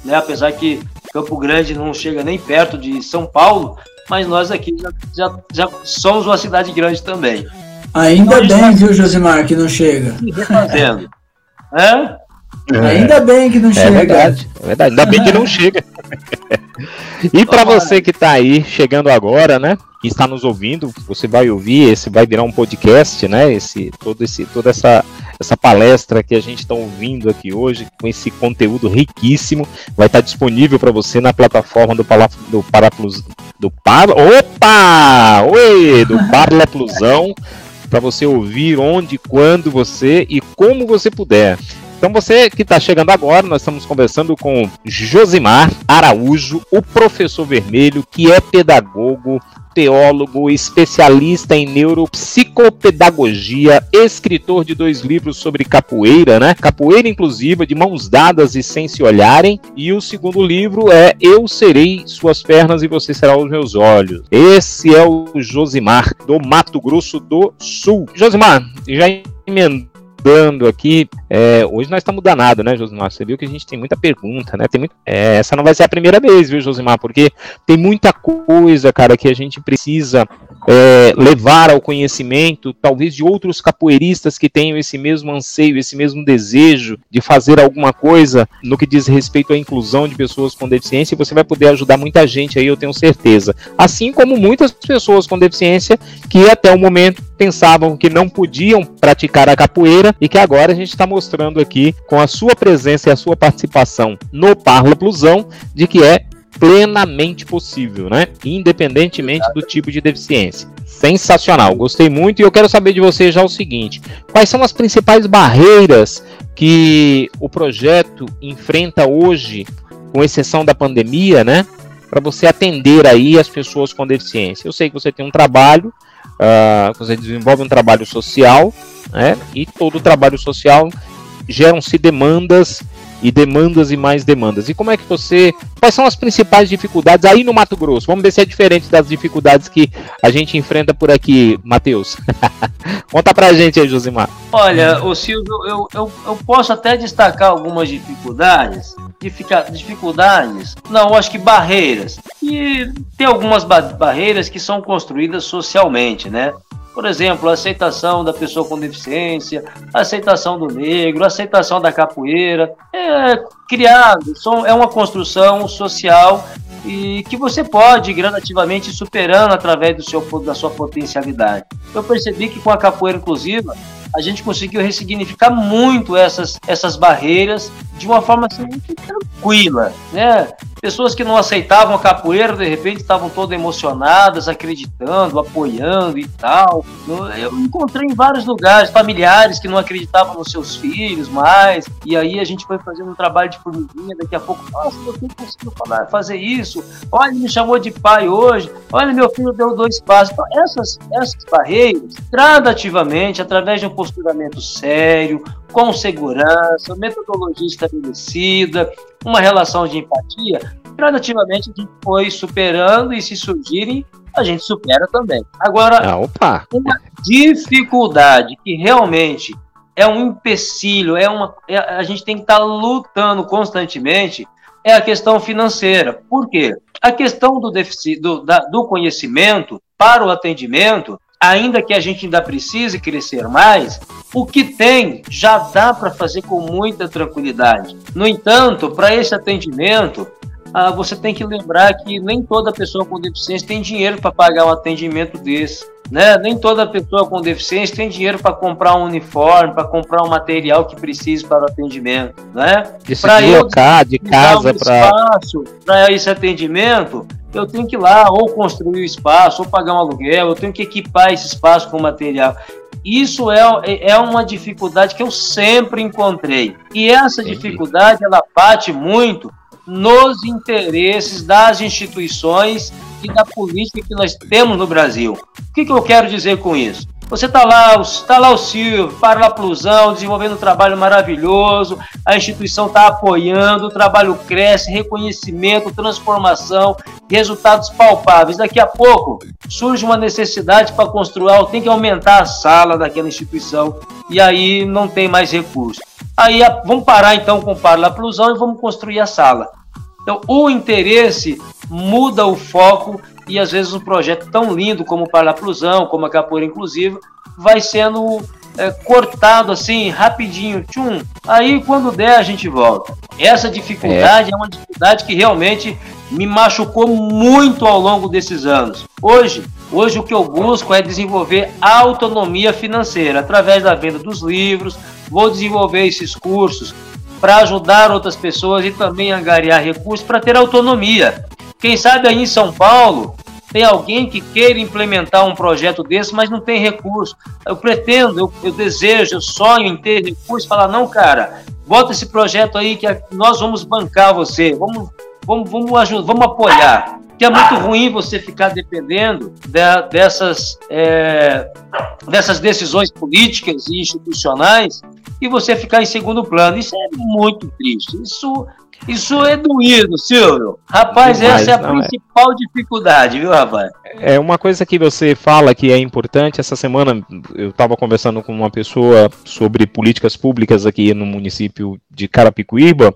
Speaker 4: né? Apesar que Campo Grande não chega nem perto de São Paulo, mas nós aqui já, já, já somos uma cidade grande também.
Speaker 5: Ainda então, bem, tá... viu, Josimar, que não chega.
Speaker 4: Fazendo. é?
Speaker 5: É. Ainda bem que não é chega.
Speaker 1: Verdade, é verdade. Ainda bem que não chega. e para você que está aí chegando agora, né? Que está nos ouvindo, você vai ouvir, esse vai virar um podcast, né? Esse todo esse toda essa essa palestra que a gente está ouvindo aqui hoje com esse conteúdo riquíssimo vai estar disponível para você na plataforma do Pala, do Paraplus do Par, opa, oi, do Parleplusão para você ouvir onde, quando você e como você puder. Então você que está chegando agora, nós estamos conversando com Josimar Araújo, o professor vermelho, que é pedagogo, teólogo, especialista em neuropsicopedagogia, escritor de dois livros sobre capoeira, né? Capoeira inclusiva, de mãos dadas e sem se olharem. E o segundo livro é Eu Serei Suas Pernas e Você Será os Meus Olhos. Esse é o Josimar, do Mato Grosso do Sul. Josimar, já emendou mudando aqui. É, hoje nós estamos danados, né, Josimar? Você viu que a gente tem muita pergunta, né? Tem muito, é, essa não vai ser a primeira vez, viu, Josimar? Porque tem muita coisa, cara, que a gente precisa é, levar ao conhecimento, talvez de outros capoeiristas que tenham esse mesmo anseio, esse mesmo desejo de fazer alguma coisa no que diz respeito à inclusão de pessoas com deficiência, você vai poder ajudar muita gente aí, eu tenho certeza. Assim como muitas pessoas com deficiência que até o momento pensavam que não podiam praticar a capoeira e que agora a gente está mostrando aqui com a sua presença e a sua participação no Parla Plusão de que é plenamente possível, né? Independentemente do tipo de deficiência. Sensacional, gostei muito e eu quero saber de você já o seguinte: quais são as principais barreiras que o projeto enfrenta hoje, com exceção da pandemia, né? Para você atender aí as pessoas com deficiência. Eu sei que você tem um trabalho, uh, você desenvolve um trabalho social, né? E todo trabalho social geram-se demandas e demandas e mais demandas. E como é que você. Quais são as principais dificuldades aí no Mato Grosso? Vamos ver se é diferente das dificuldades que a gente enfrenta por aqui, Matheus. Conta pra gente aí, Josimar.
Speaker 4: Olha, o Silvio, eu, eu, eu posso até destacar algumas dificuldades. Dificuldades? Não, acho que barreiras. E tem algumas ba barreiras que são construídas socialmente, né? Por exemplo, a aceitação da pessoa com deficiência, a aceitação do negro, a aceitação da capoeira. É criado, é uma construção social e que você pode gradativamente superando através do seu, da sua potencialidade. Eu percebi que com a capoeira inclusiva, a gente conseguiu ressignificar muito essas, essas barreiras de uma forma assim, muito tranquila, né? Pessoas que não aceitavam a capoeira, de repente estavam todas emocionadas, acreditando, apoiando e tal. Eu encontrei em vários lugares familiares que não acreditavam nos seus filhos mais, e aí a gente foi fazendo um trabalho de formiguinha, daqui a pouco, nossa, meu filho conseguiu falar, fazer isso, olha, me chamou de pai hoje, olha, meu filho deu dois passos. Então, essas, essas barreiras, gradativamente, através de um posturamento sério, com segurança, metodologia estabelecida, uma relação de empatia, gradativamente a gente foi superando e se surgirem, a gente supera também. Agora,
Speaker 1: ah,
Speaker 4: uma dificuldade que realmente é um empecilho, é uma, é, a gente tem que estar tá lutando constantemente, é a questão financeira. Por quê? A questão do, deficit, do, da, do conhecimento para o atendimento, ainda que a gente ainda precise crescer mais, o que tem já dá para fazer com muita tranquilidade. No entanto, para esse atendimento, ah, você tem que lembrar que nem toda pessoa com deficiência tem dinheiro para pagar um atendimento desse. Né? Nem toda pessoa com deficiência tem dinheiro para comprar um uniforme, para comprar um material que precise para o atendimento. Né?
Speaker 1: De se deslocar de casa
Speaker 4: um para. Para esse atendimento, eu tenho que ir lá ou construir o um espaço, ou pagar um aluguel, eu tenho que equipar esse espaço com material. Isso é, é uma dificuldade que eu sempre encontrei. E essa dificuldade, ela bate muito nos interesses das instituições e da política que nós temos no Brasil. O que, que eu quero dizer com isso? Você está lá, está lá o Silvio, para lá Plusão, desenvolvendo um trabalho maravilhoso, a instituição está apoiando, o trabalho cresce, reconhecimento, transformação, resultados palpáveis. Daqui a pouco surge uma necessidade para construir, tem que aumentar a sala daquela instituição, e aí não tem mais recurso. Aí vamos parar então com o Parla Plusão e vamos construir a sala. Então o interesse muda o foco e às vezes um projeto tão lindo como o Parlaplusão, como a Capoeira Inclusiva, vai sendo é, cortado assim, rapidinho, tchum. Aí quando der a gente volta. Essa dificuldade é. é uma dificuldade que realmente me machucou muito ao longo desses anos. Hoje, hoje o que eu busco é desenvolver autonomia financeira através da venda dos livros. Vou desenvolver esses cursos para ajudar outras pessoas e também angariar recursos para ter autonomia. Quem sabe aí em São Paulo tem alguém que queira implementar um projeto desse, mas não tem recurso. Eu pretendo, eu, eu desejo, eu sonho em ter recurso, falar, não, cara, bota esse projeto aí que nós vamos bancar você, vamos, vamos, vamos ajudar, vamos apoiar. Que é muito ruim você ficar dependendo de, dessas, é, dessas decisões políticas e institucionais e você ficar em segundo plano. Isso é muito triste. Isso isso é doído, Silvio. Rapaz, Demais, essa é a é. principal é. dificuldade, viu, rapaz?
Speaker 1: É uma coisa que você fala que é importante. Essa semana eu estava conversando com uma pessoa sobre políticas públicas aqui no município de Carapicuíba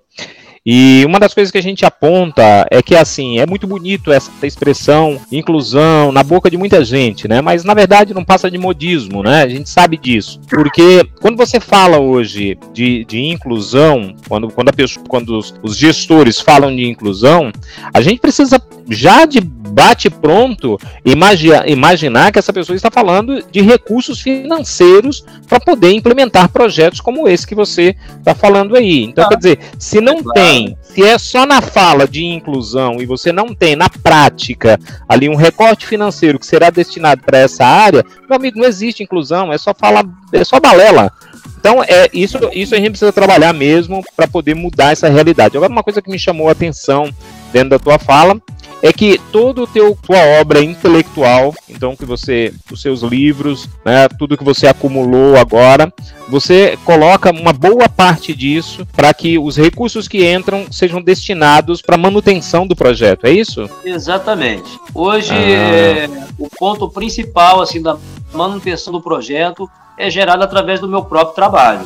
Speaker 1: E uma das coisas que a gente aponta é que assim, é muito bonito essa expressão inclusão na boca de muita gente, né? Mas na verdade não passa de modismo, né? A gente sabe disso. Porque quando você fala hoje de, de inclusão, quando, quando, a pessoa, quando os, os gestores falam de inclusão, a gente precisa já de bate pronto imagina, imaginar que essa pessoa está falando de recursos financeiros para poder implementar projetos como esse que você está falando aí. Então, ah, quer dizer, se não é tem, se é só na fala de inclusão e você não tem na prática ali um recorte financeiro que será destinado para essa área, meu amigo, não existe inclusão, é só falar, é só balela. Então, é isso, isso a gente precisa trabalhar mesmo para poder mudar essa realidade. Agora, uma coisa que me chamou a atenção dentro da tua fala é que todo o teu tua obra intelectual, então que você, os seus livros, né, tudo que você acumulou agora, você coloca uma boa parte disso para que os recursos que entram sejam destinados para manutenção do projeto, é isso?
Speaker 4: Exatamente. Hoje ah. é, o ponto principal assim da manutenção do projeto é gerado através do meu próprio trabalho.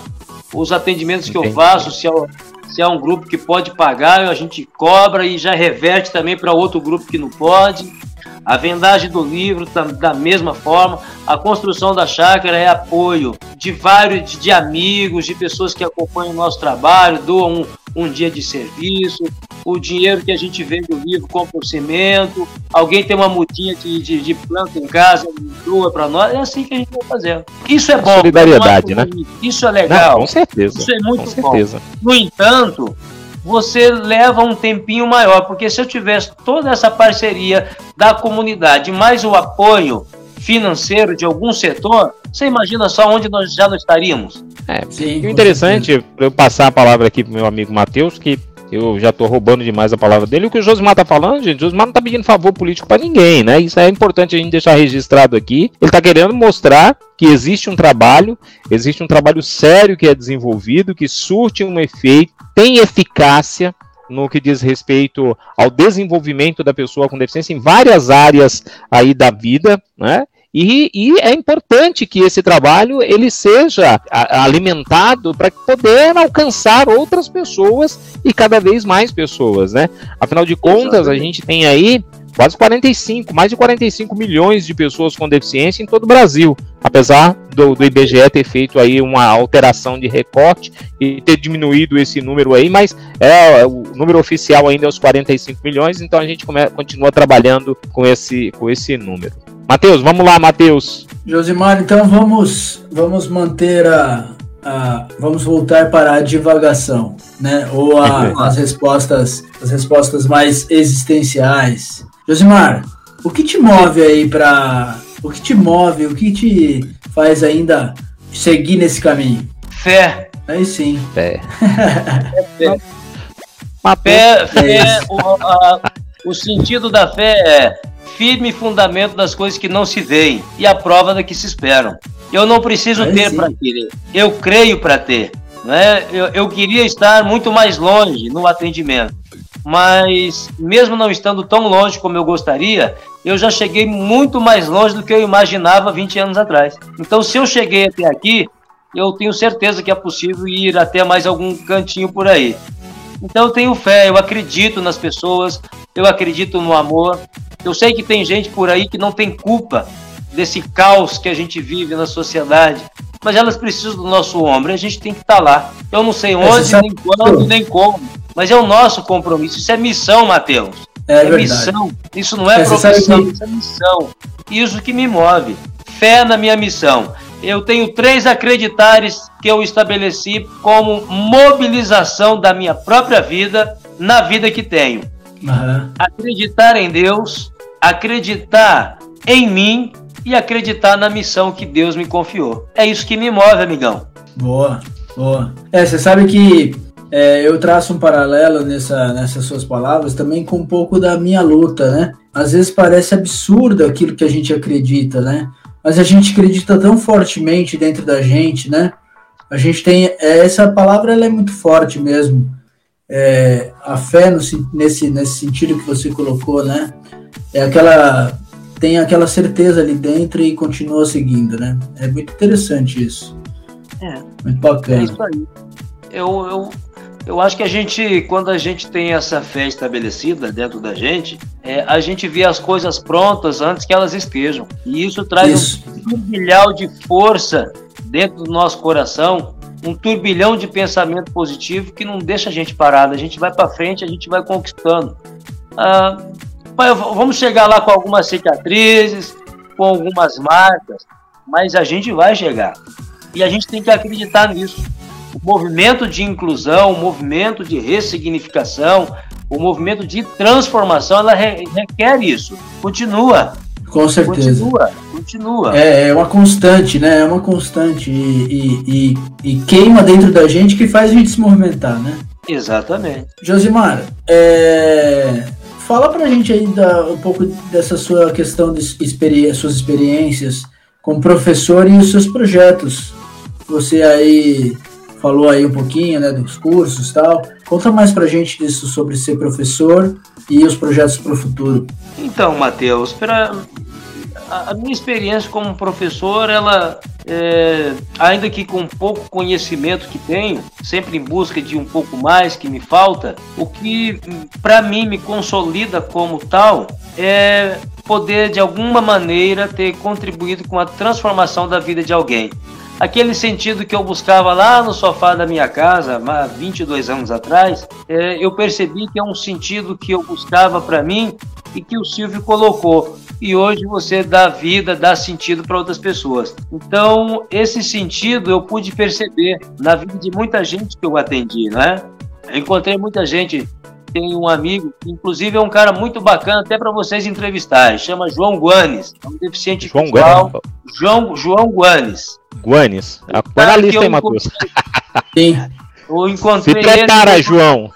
Speaker 4: Os atendimentos Entendi. que eu faço, se eu se é um grupo que pode pagar, a gente cobra e já reverte também para outro grupo que não pode. A vendagem do livro da mesma forma, a construção da chácara é apoio de vários de amigos, de pessoas que acompanham o nosso trabalho, doam um, um dia de serviço, o dinheiro que a gente vende o livro compra o cimento, alguém tem uma mutinha de, de, de planta em casa, doa para nós, é assim que a gente vai fazendo. Isso é bom.
Speaker 1: Solidariedade, é né?
Speaker 4: Isso é legal.
Speaker 1: Não, com certeza.
Speaker 4: Isso é muito
Speaker 1: com certeza.
Speaker 4: bom. No entanto, você leva um tempinho maior, porque se eu tivesse toda essa parceria da comunidade, mais o apoio financeiro de algum setor, você imagina só onde nós já não estaríamos?
Speaker 1: É, Sim, o interessante, para eu passar a palavra aqui para meu amigo Matheus, que eu já estou roubando demais a palavra dele. O que o Josimar está falando, gente, o Josimar não está pedindo favor político para ninguém, né? Isso é importante a gente deixar registrado aqui. Ele está querendo mostrar que existe um trabalho, existe um trabalho sério que é desenvolvido, que surte um efeito, tem eficácia no que diz respeito ao desenvolvimento da pessoa com deficiência em várias áreas aí da vida, né? E, e, é importante que esse trabalho ele seja alimentado para poder alcançar outras pessoas e cada vez mais pessoas, né? Afinal de contas, a gente tem aí quase 45, mais de 45 milhões de pessoas com deficiência em todo o Brasil, apesar do, do, IBGE ter feito aí uma alteração de recorte e ter diminuído esse número aí, mas é o número oficial ainda é os 45 milhões, então a gente come, continua trabalhando com esse, com esse número. Matheus, vamos lá, Matheus.
Speaker 5: Josimar, então vamos, vamos manter a, a, vamos voltar para a divagação, né? Ou a, as respostas, as respostas mais existenciais. Josimar, o que te move aí para, o que te move, o que te faz ainda seguir nesse caminho?
Speaker 4: Fé.
Speaker 5: Aí sim.
Speaker 4: Fé. fé. fé, fé o, a, o sentido da fé é firme fundamento das coisas que não se veem e a prova da que se esperam. Eu não preciso ter para querer, eu creio para ter. Né? Eu, eu queria estar muito mais longe no atendimento, mas mesmo não estando tão longe como eu gostaria, eu já cheguei muito mais longe do que eu imaginava 20 anos atrás. Então, se eu cheguei até aqui, eu tenho certeza que é possível ir até mais algum cantinho por aí. Então, eu tenho fé, eu acredito nas pessoas, eu acredito no amor, eu sei que tem gente por aí que não tem culpa desse caos que a gente vive na sociedade, mas elas precisam do nosso ombro e a gente tem que estar tá lá. Eu não sei onde, nem quando, nem como, mas é o nosso compromisso. Isso é missão, Mateus.
Speaker 5: É, é
Speaker 4: missão. Isso não é, é profissão, que... isso é missão. Isso que me move. Fé na minha missão. Eu tenho três acreditares que eu estabeleci como mobilização da minha própria vida na vida que tenho. Uhum. Acreditar em Deus, acreditar em mim e acreditar na missão que Deus me confiou. É isso que me move, amigão.
Speaker 5: Boa, boa. É, você sabe que é, eu traço um paralelo nessa, nessas suas palavras também com um pouco da minha luta, né? Às vezes parece absurdo aquilo que a gente acredita, né? Mas a gente acredita tão fortemente dentro da gente, né? A gente tem é, essa palavra, ela é muito forte mesmo. É, a fé no, nesse nesse sentido que você colocou, né? é aquela tem aquela certeza ali dentro e continua seguindo, né? É muito interessante isso.
Speaker 4: É.
Speaker 5: Muito bacana. É
Speaker 4: isso aí. Eu, eu Eu acho que a gente, quando a gente tem essa fé estabelecida dentro da gente, é, a gente vê as coisas prontas antes que elas estejam. E isso traz isso. um turbilhão de força dentro do nosso coração, um turbilhão de pensamento positivo que não deixa a gente parado. A gente vai para frente, a gente vai conquistando. Ah, vamos chegar lá com algumas cicatrizes, com algumas marcas, mas a gente vai chegar. E a gente tem que acreditar nisso o movimento de inclusão, o movimento de ressignificação, o movimento de transformação, ela requer isso. Continua.
Speaker 5: Com certeza.
Speaker 4: Continua, continua.
Speaker 5: É, é uma constante, né? É uma constante e, e, e, queima dentro da gente que faz a gente se movimentar, né?
Speaker 4: Exatamente.
Speaker 5: Josimar, é... fala pra gente aí da, um pouco dessa sua questão de experi suas experiências como professor e os seus projetos. Você aí falou aí um pouquinho, né, dos cursos e tal. Conta mais pra gente disso sobre ser professor e os projetos para o futuro.
Speaker 4: Então, Matheus, pra, a minha experiência como professor, ela, é, ainda que com pouco conhecimento que tenho, sempre em busca de um pouco mais que me falta, o que para mim me consolida como tal é poder de alguma maneira ter contribuído com a transformação da vida de alguém aquele sentido que eu buscava lá no sofá da minha casa, há 22 anos atrás, é, eu percebi que é um sentido que eu buscava para mim e que o Silvio colocou. E hoje você dá vida, dá sentido para outras pessoas. Então, esse sentido eu pude perceber na vida de muita gente que eu atendi, né? Eu encontrei muita gente tem um amigo, inclusive é um cara muito bacana até para vocês entrevistarem, chama João Guanes, é um deficiente João visual. Guanes. João, João Guanes.
Speaker 1: Guanes. Põe na lista aí, Matheus.
Speaker 4: Sim. Eu encontrei
Speaker 1: Se prepara, ele, João.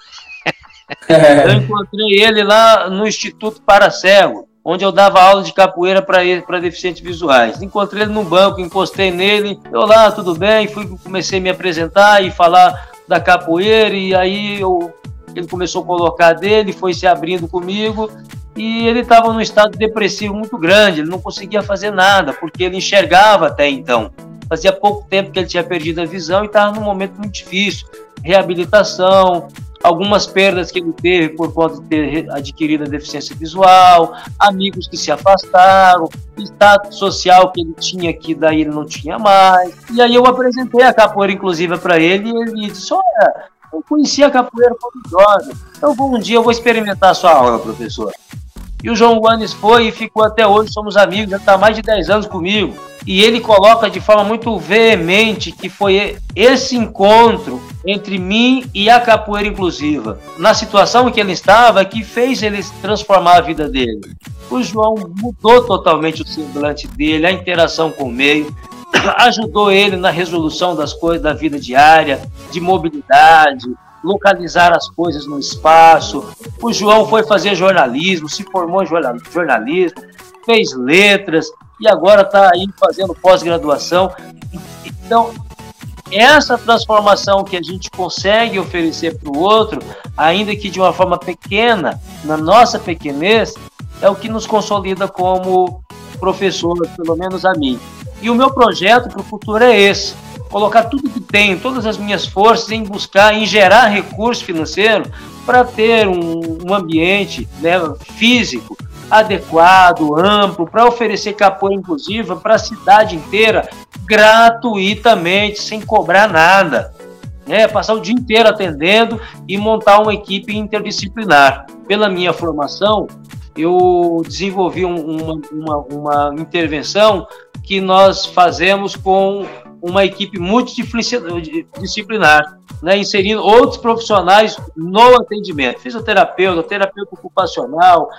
Speaker 4: Eu encontrei ele lá no Instituto Para Cego, onde eu dava aula de capoeira para deficientes visuais. Encontrei ele no banco, encostei nele. Eu lá, tudo bem, fui comecei a me apresentar e falar da capoeira e aí eu, ele começou a colocar dele, foi se abrindo comigo e ele estava num estado depressivo muito grande, ele não conseguia fazer nada, porque ele enxergava até então. Fazia pouco tempo que ele tinha perdido a visão e estava num momento muito difícil. Reabilitação, algumas perdas que ele teve por conta de ter adquirido a deficiência visual, amigos que se afastaram, status social que ele tinha que daí ele não tinha mais. E aí eu apresentei a capoeira inclusive para ele e ele disse: "Olha, eu conheci a capoeira quando jovem. Então um dia eu vou experimentar a sua aula, professor". E o João Guanes foi e ficou até hoje, somos amigos, já está mais de 10 anos comigo. E ele coloca de forma muito veemente que foi esse encontro entre mim e a capoeira inclusiva, na situação que ele estava, que fez ele transformar a vida dele. O João mudou totalmente o semblante dele, a interação com o meio, ajudou ele na resolução das coisas da vida diária, de mobilidade, localizar as coisas no espaço. O João foi fazer jornalismo, se formou em jornalismo, fez letras e agora está aí fazendo pós-graduação. Então, essa transformação que a gente consegue oferecer para o outro, ainda que de uma forma pequena, na nossa pequenez, é o que nos consolida como professor, pelo menos a mim. E o meu projeto para o futuro é esse: colocar tudo que tenho, todas as minhas forças em buscar, em gerar recurso financeiro para ter um, um ambiente né, físico adequado, amplo, para oferecer capoeira inclusiva para a cidade inteira, gratuitamente, sem cobrar nada. É, passar o dia inteiro atendendo e montar uma equipe interdisciplinar. Pela minha formação, eu desenvolvi um, uma, uma, uma intervenção que nós fazemos com uma equipe multidisciplinar, né, inserindo outros profissionais no atendimento, fisioterapeuta, terapeuta ocupacional,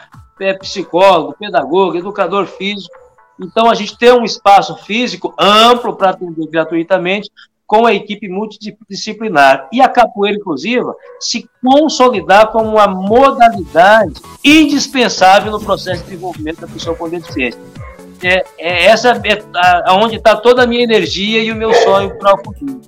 Speaker 4: é, psicólogo, pedagogo, educador físico. Então a gente tem um espaço físico amplo para atender gratuitamente com a equipe multidisciplinar e a capoeira inclusiva se consolidar como uma modalidade indispensável no processo de desenvolvimento da pessoa com deficiência é, é essa é onde está toda a minha energia e o meu sonho para o futuro.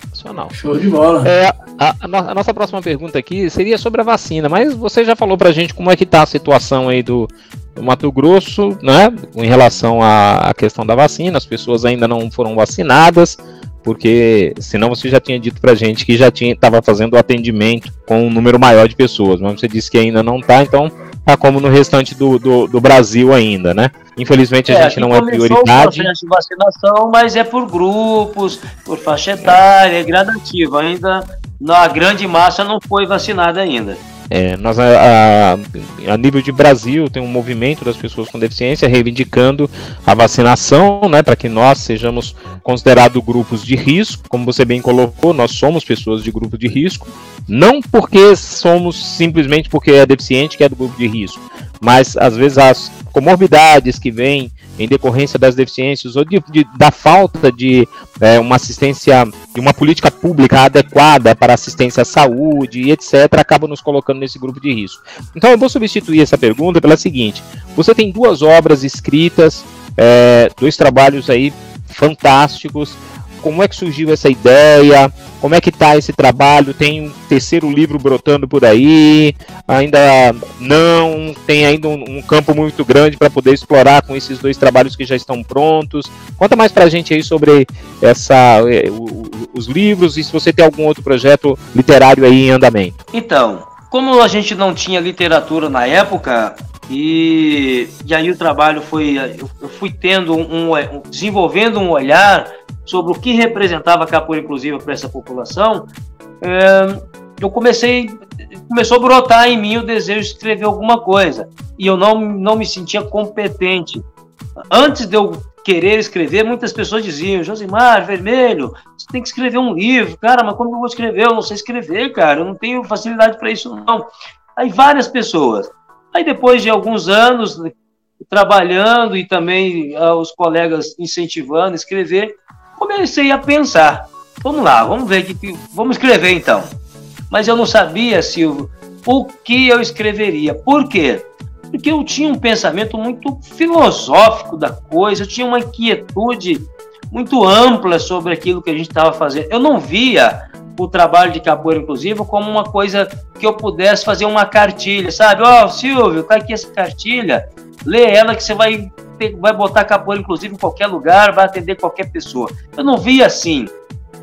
Speaker 5: Show de bola.
Speaker 1: É, a, a, nossa próxima pergunta aqui seria sobre a vacina, mas você já falou para a gente como é que está a situação aí do, do Mato Grosso, né, em relação à, à questão da vacina, as pessoas ainda não foram vacinadas, porque senão você já tinha dito pra gente que já tinha estava fazendo o atendimento com um número maior de pessoas, mas você disse que ainda não tá, então tá como no restante do, do, do Brasil ainda, né? Infelizmente a
Speaker 4: É,
Speaker 1: gente não é
Speaker 4: o
Speaker 1: prioridade.
Speaker 4: processo de vacinação, mas é por grupos, por faixa etária, é gradativo. Ainda na grande massa não foi vacinada ainda.
Speaker 1: É, nós, a, a- a nível de Brasil, tem um movimento das pessoas com deficiência reivindicando a vacinação, né, para que nós sejamos considerados grupos de risco. Como você bem colocou, nós somos pessoas de grupo de risco, não porque somos simplesmente porque é deficiente que é do grupo de risco, mas às vezes as comorbidades que vêm em decorrência das deficiências ou de- de- da falta de é, uma assistência, de uma política pública adequada para assistência à saúde e etc., acaba nos colocando nesse grupo de risco. Então eu vou substituir essa pergunta pela seguinte: você tem duas obras escritas, é, dois trabalhos aí fantásticos. Como é que surgiu essa ideia? Como é que tá esse trabalho? Tem um terceiro livro brotando por aí? Ainda não? Tem ainda um, um campo muito grande para poder explorar com esses dois trabalhos que já estão prontos? Conta mais pra gente aí sobre essa, o- os livros e se você tem algum outro projeto literário aí em andamento.
Speaker 4: Então, como a gente não tinha literatura na época, e, e aí o trabalho foi. Eu fui tendo um, um- desenvolvendo um olhar sobre o que representava a capoeira inclusiva para essa população, é, eu comecei. Começou a brotar em mim o desejo de escrever alguma coisa. E eu não, não me sentia competente. Antes de eu querer escrever, muitas pessoas diziam: Josimar, vermelho, você tem que escrever um livro. Cara, mas como eu vou escrever? Eu não sei escrever, cara. Eu não tenho facilidade para isso, não. Aí várias pessoas. Aí depois de alguns anos trabalhando e também ah, os colegas incentivando a escrever, comecei a pensar. Vamos lá, vamos ver que vamos escrever então. Mas eu não sabia, Silvio, o que eu escreveria. Por quê? Porque eu tinha um pensamento muito filosófico da coisa, eu tinha uma inquietude muito ampla sobre aquilo que a gente estava fazendo. Eu não via o trabalho de capoeira inclusiva como uma coisa que eu pudesse fazer uma cartilha, sabe? Ó, Silvio, tá aqui essa cartilha, lê ela que você vai vai botar capoeira inclusiva em qualquer lugar, vai atender qualquer pessoa. Eu não via assim.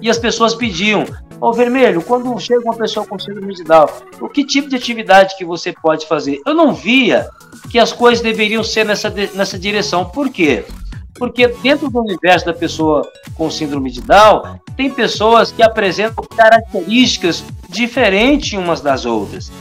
Speaker 4: E as pessoas pediam, ô Vermelho, quando chega uma pessoa com síndrome de Down, o que tipo de atividade que você pode fazer? Eu não via que as coisas deveriam ser nessa, nessa direção. Por quê? Porque dentro do universo da pessoa com síndrome de Down, tem pessoas que apresentam características diferentes umas das outras.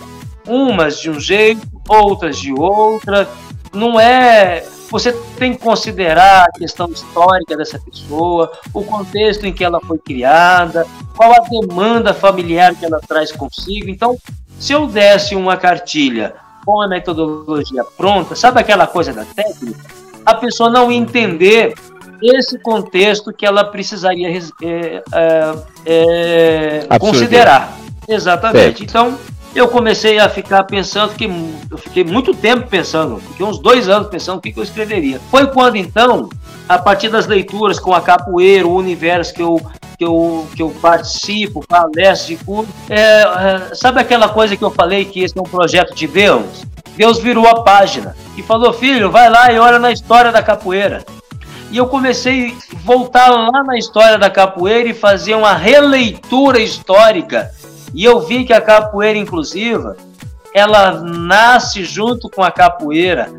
Speaker 4: Umas de um jeito, outras de outra. Não é. Você tem que considerar a questão histórica dessa pessoa, o contexto em que ela foi criada, qual a demanda familiar que ela traz consigo. Então, se eu desse uma cartilha com a metodologia pronta, sabe aquela coisa da técnica? A pessoa não entender esse contexto que ela precisaria é, é, é, considerar. Exatamente.
Speaker 1: Certo.
Speaker 4: Então, eu comecei a ficar pensando, fiquei, eu fiquei muito tempo pensando, fiquei uns dois anos pensando o que, que eu escreveria. Foi quando, então, a partir das leituras com a capoeira, o universo que eu, que eu, que eu participo, palestro de curso, é, é, sabe aquela coisa que eu falei que esse é um projeto de Deus? Deus virou a página e falou, filho, vai lá e olha na história da capoeira. E eu comecei a voltar lá na história da capoeira e fazer uma releitura histórica. E eu vi que a capoeira inclusiva, ela nasce junto com a capoeira.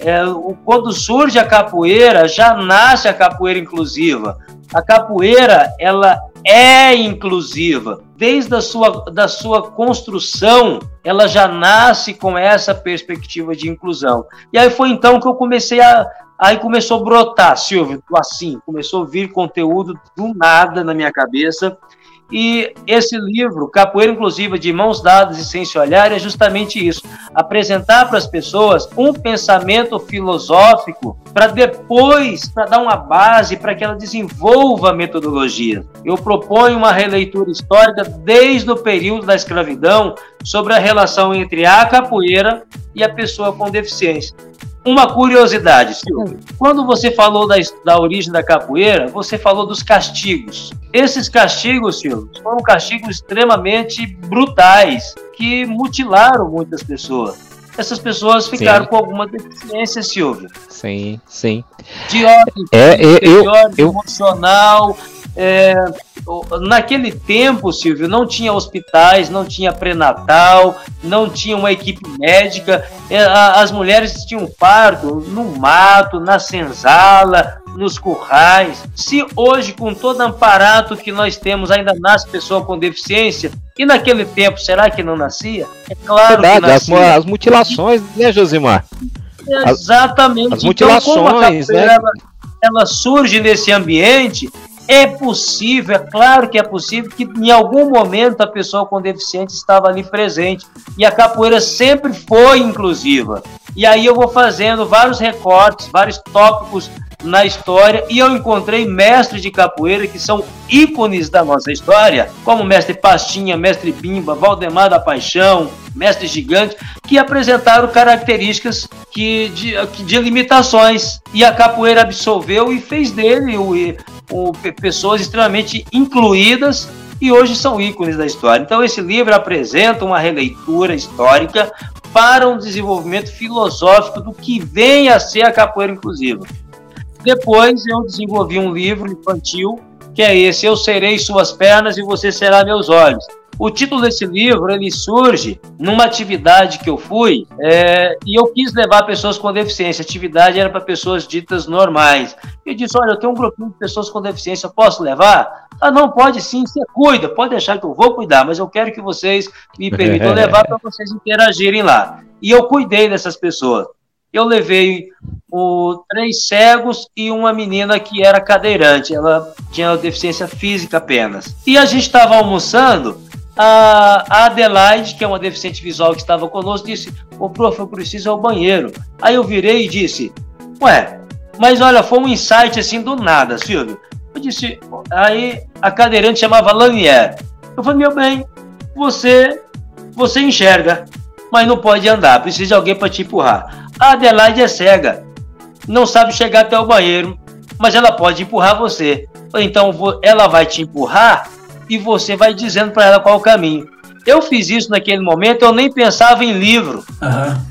Speaker 4: É, quando surge a capoeira, já nasce a capoeira inclusiva. A capoeira, ela é inclusiva. Desde a sua, da sua construção, ela já nasce com essa perspectiva de inclusão. E aí foi então que eu comecei a. Aí começou a brotar, Silvio, assim, começou a vir conteúdo do nada na minha cabeça. E esse livro, Capoeira Inclusiva de Mãos Dadas e Sem Se Olhar, é justamente isso: apresentar para as pessoas um pensamento filosófico para depois, para dar uma base para que ela desenvolva a metodologia. Eu proponho uma releitura histórica desde o período da escravidão sobre a relação entre a capoeira e a pessoa com deficiência. Uma curiosidade, Silvio. Quando você falou da, da origem da capoeira, você falou dos castigos. Esses castigos, Silvio, foram castigos extremamente brutais que mutilaram muitas pessoas. Essas pessoas ficaram
Speaker 1: Sim.
Speaker 4: com alguma deficiência, Silvio.
Speaker 1: Sim, sim.
Speaker 4: De ordem
Speaker 1: É, é,
Speaker 4: de
Speaker 1: eu, eu-
Speaker 4: emocional, É, naquele tempo, Silvio, não tinha hospitais, não tinha pré-natal, não tinha uma equipe médica. É, as mulheres tinham parto no mato, na senzala, nos currais. Se hoje, com todo o aparato que nós temos, ainda nasce pessoa com deficiência, e naquele tempo, será que não nascia?
Speaker 1: É claro Verdade, que nascia. As, as mutilações, né, Josimar?
Speaker 4: Exatamente.
Speaker 1: As, as mutilações, então, né?
Speaker 4: Ela, ela surge nesse ambiente, é possível, é claro que é possível que em algum momento a pessoa com deficiência estava ali presente. E a capoeira sempre foi inclusiva. E aí eu vou fazendo vários recortes, vários tópicos na história e eu encontrei mestres de capoeira que são ícones da nossa história, como mestre Pastinha, mestre Bimba, Valdemar da Paixão, mestre Gigante, que apresentaram características que, de, de limitações e a capoeira absolveu e fez dele o, o, pessoas extremamente incluídas e hoje são ícones da história. Então esse livro apresenta uma releitura histórica para um desenvolvimento filosófico do que vem a ser a capoeira inclusiva. Depois eu desenvolvi um livro infantil, que é esse, Eu Serei Suas Pernas e Você Será Meus Olhos. O título desse livro ele surge numa atividade que eu fui é, e eu quis levar pessoas com deficiência. A atividade era para pessoas ditas normais. Eu disse: Olha, eu tenho um grupinho de pessoas com deficiência, posso levar? Ah, não, pode sim, você cuida, pode deixar que eu vou cuidar, mas eu quero que vocês me permitam levar para vocês interagirem lá. E eu cuidei dessas pessoas eu levei o, três cegos e uma menina que era cadeirante, ela tinha deficiência física apenas. E a gente estava almoçando, a Adelaide, que é uma deficiente visual que estava conosco, disse: Ô prof, eu preciso ir ao banheiro. Aí eu virei e disse: Ué, mas olha, foi um insight assim do nada, Silvio. Eu disse: Aí a cadeirante chamava Lanier. Eu falei: Meu bem, você, você enxerga, mas não pode andar, precisa de alguém para te empurrar. A Adelaide é cega, não sabe chegar até o banheiro, mas ela pode empurrar você. Então ela vai te empurrar e você vai dizendo para ela qual o caminho. Eu fiz isso naquele momento, eu nem pensava em livro. Uhum.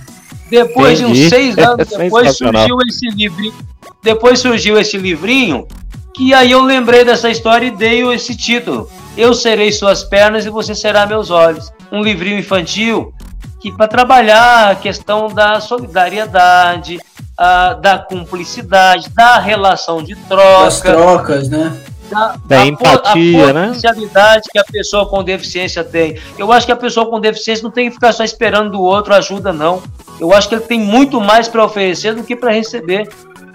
Speaker 4: Depois de uns seis anos depois surgiu esse livrinho. Depois surgiu esse livrinho que aí eu lembrei dessa história e dei esse título. Eu serei suas pernas e você será meus olhos. Um livrinho infantil que para trabalhar a questão da solidariedade, a, da cumplicidade, da relação de troca. Das
Speaker 5: trocas, né?
Speaker 1: Da, da empatia, a, né?
Speaker 4: potencialidade que a pessoa com deficiência tem. Eu acho que a pessoa com deficiência não tem que ficar só esperando do outro ajuda, não. Eu acho que ele tem muito mais para oferecer do que para receber.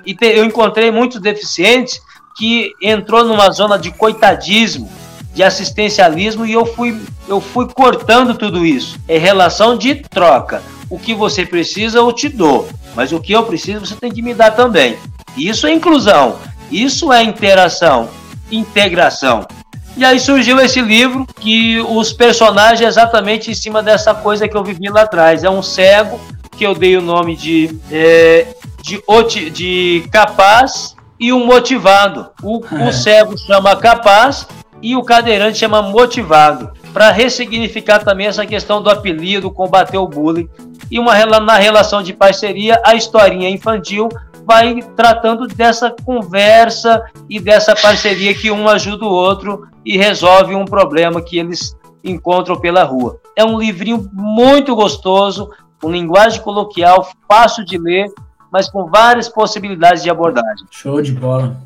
Speaker 4: E te, eu encontrei muitos deficientes que entrou numa zona de coitadismo, de assistencialismo e eu fui, eu fui cortando tudo isso. É relação de troca. O que você precisa, eu te dou. Mas o que eu preciso, você tem que me dar também. Isso é inclusão. Isso é interação, integração. E aí surgiu esse livro que os personagens é exatamente em cima dessa coisa que eu vivi lá atrás. É um cego que eu dei o nome de, é, de, de capaz e um motivado. O, é. o cego chama capaz e o cadeirante chama motivado, para ressignificar também essa questão do apelido, combater o bullying. E uma na relação de parceria, a historinha infantil vai tratando dessa conversa e dessa parceria que um ajuda o outro e resolve um problema que eles encontram pela rua. É um livrinho muito gostoso, com linguagem coloquial, fácil de ler, mas com várias possibilidades de abordagem.
Speaker 5: Show de bola.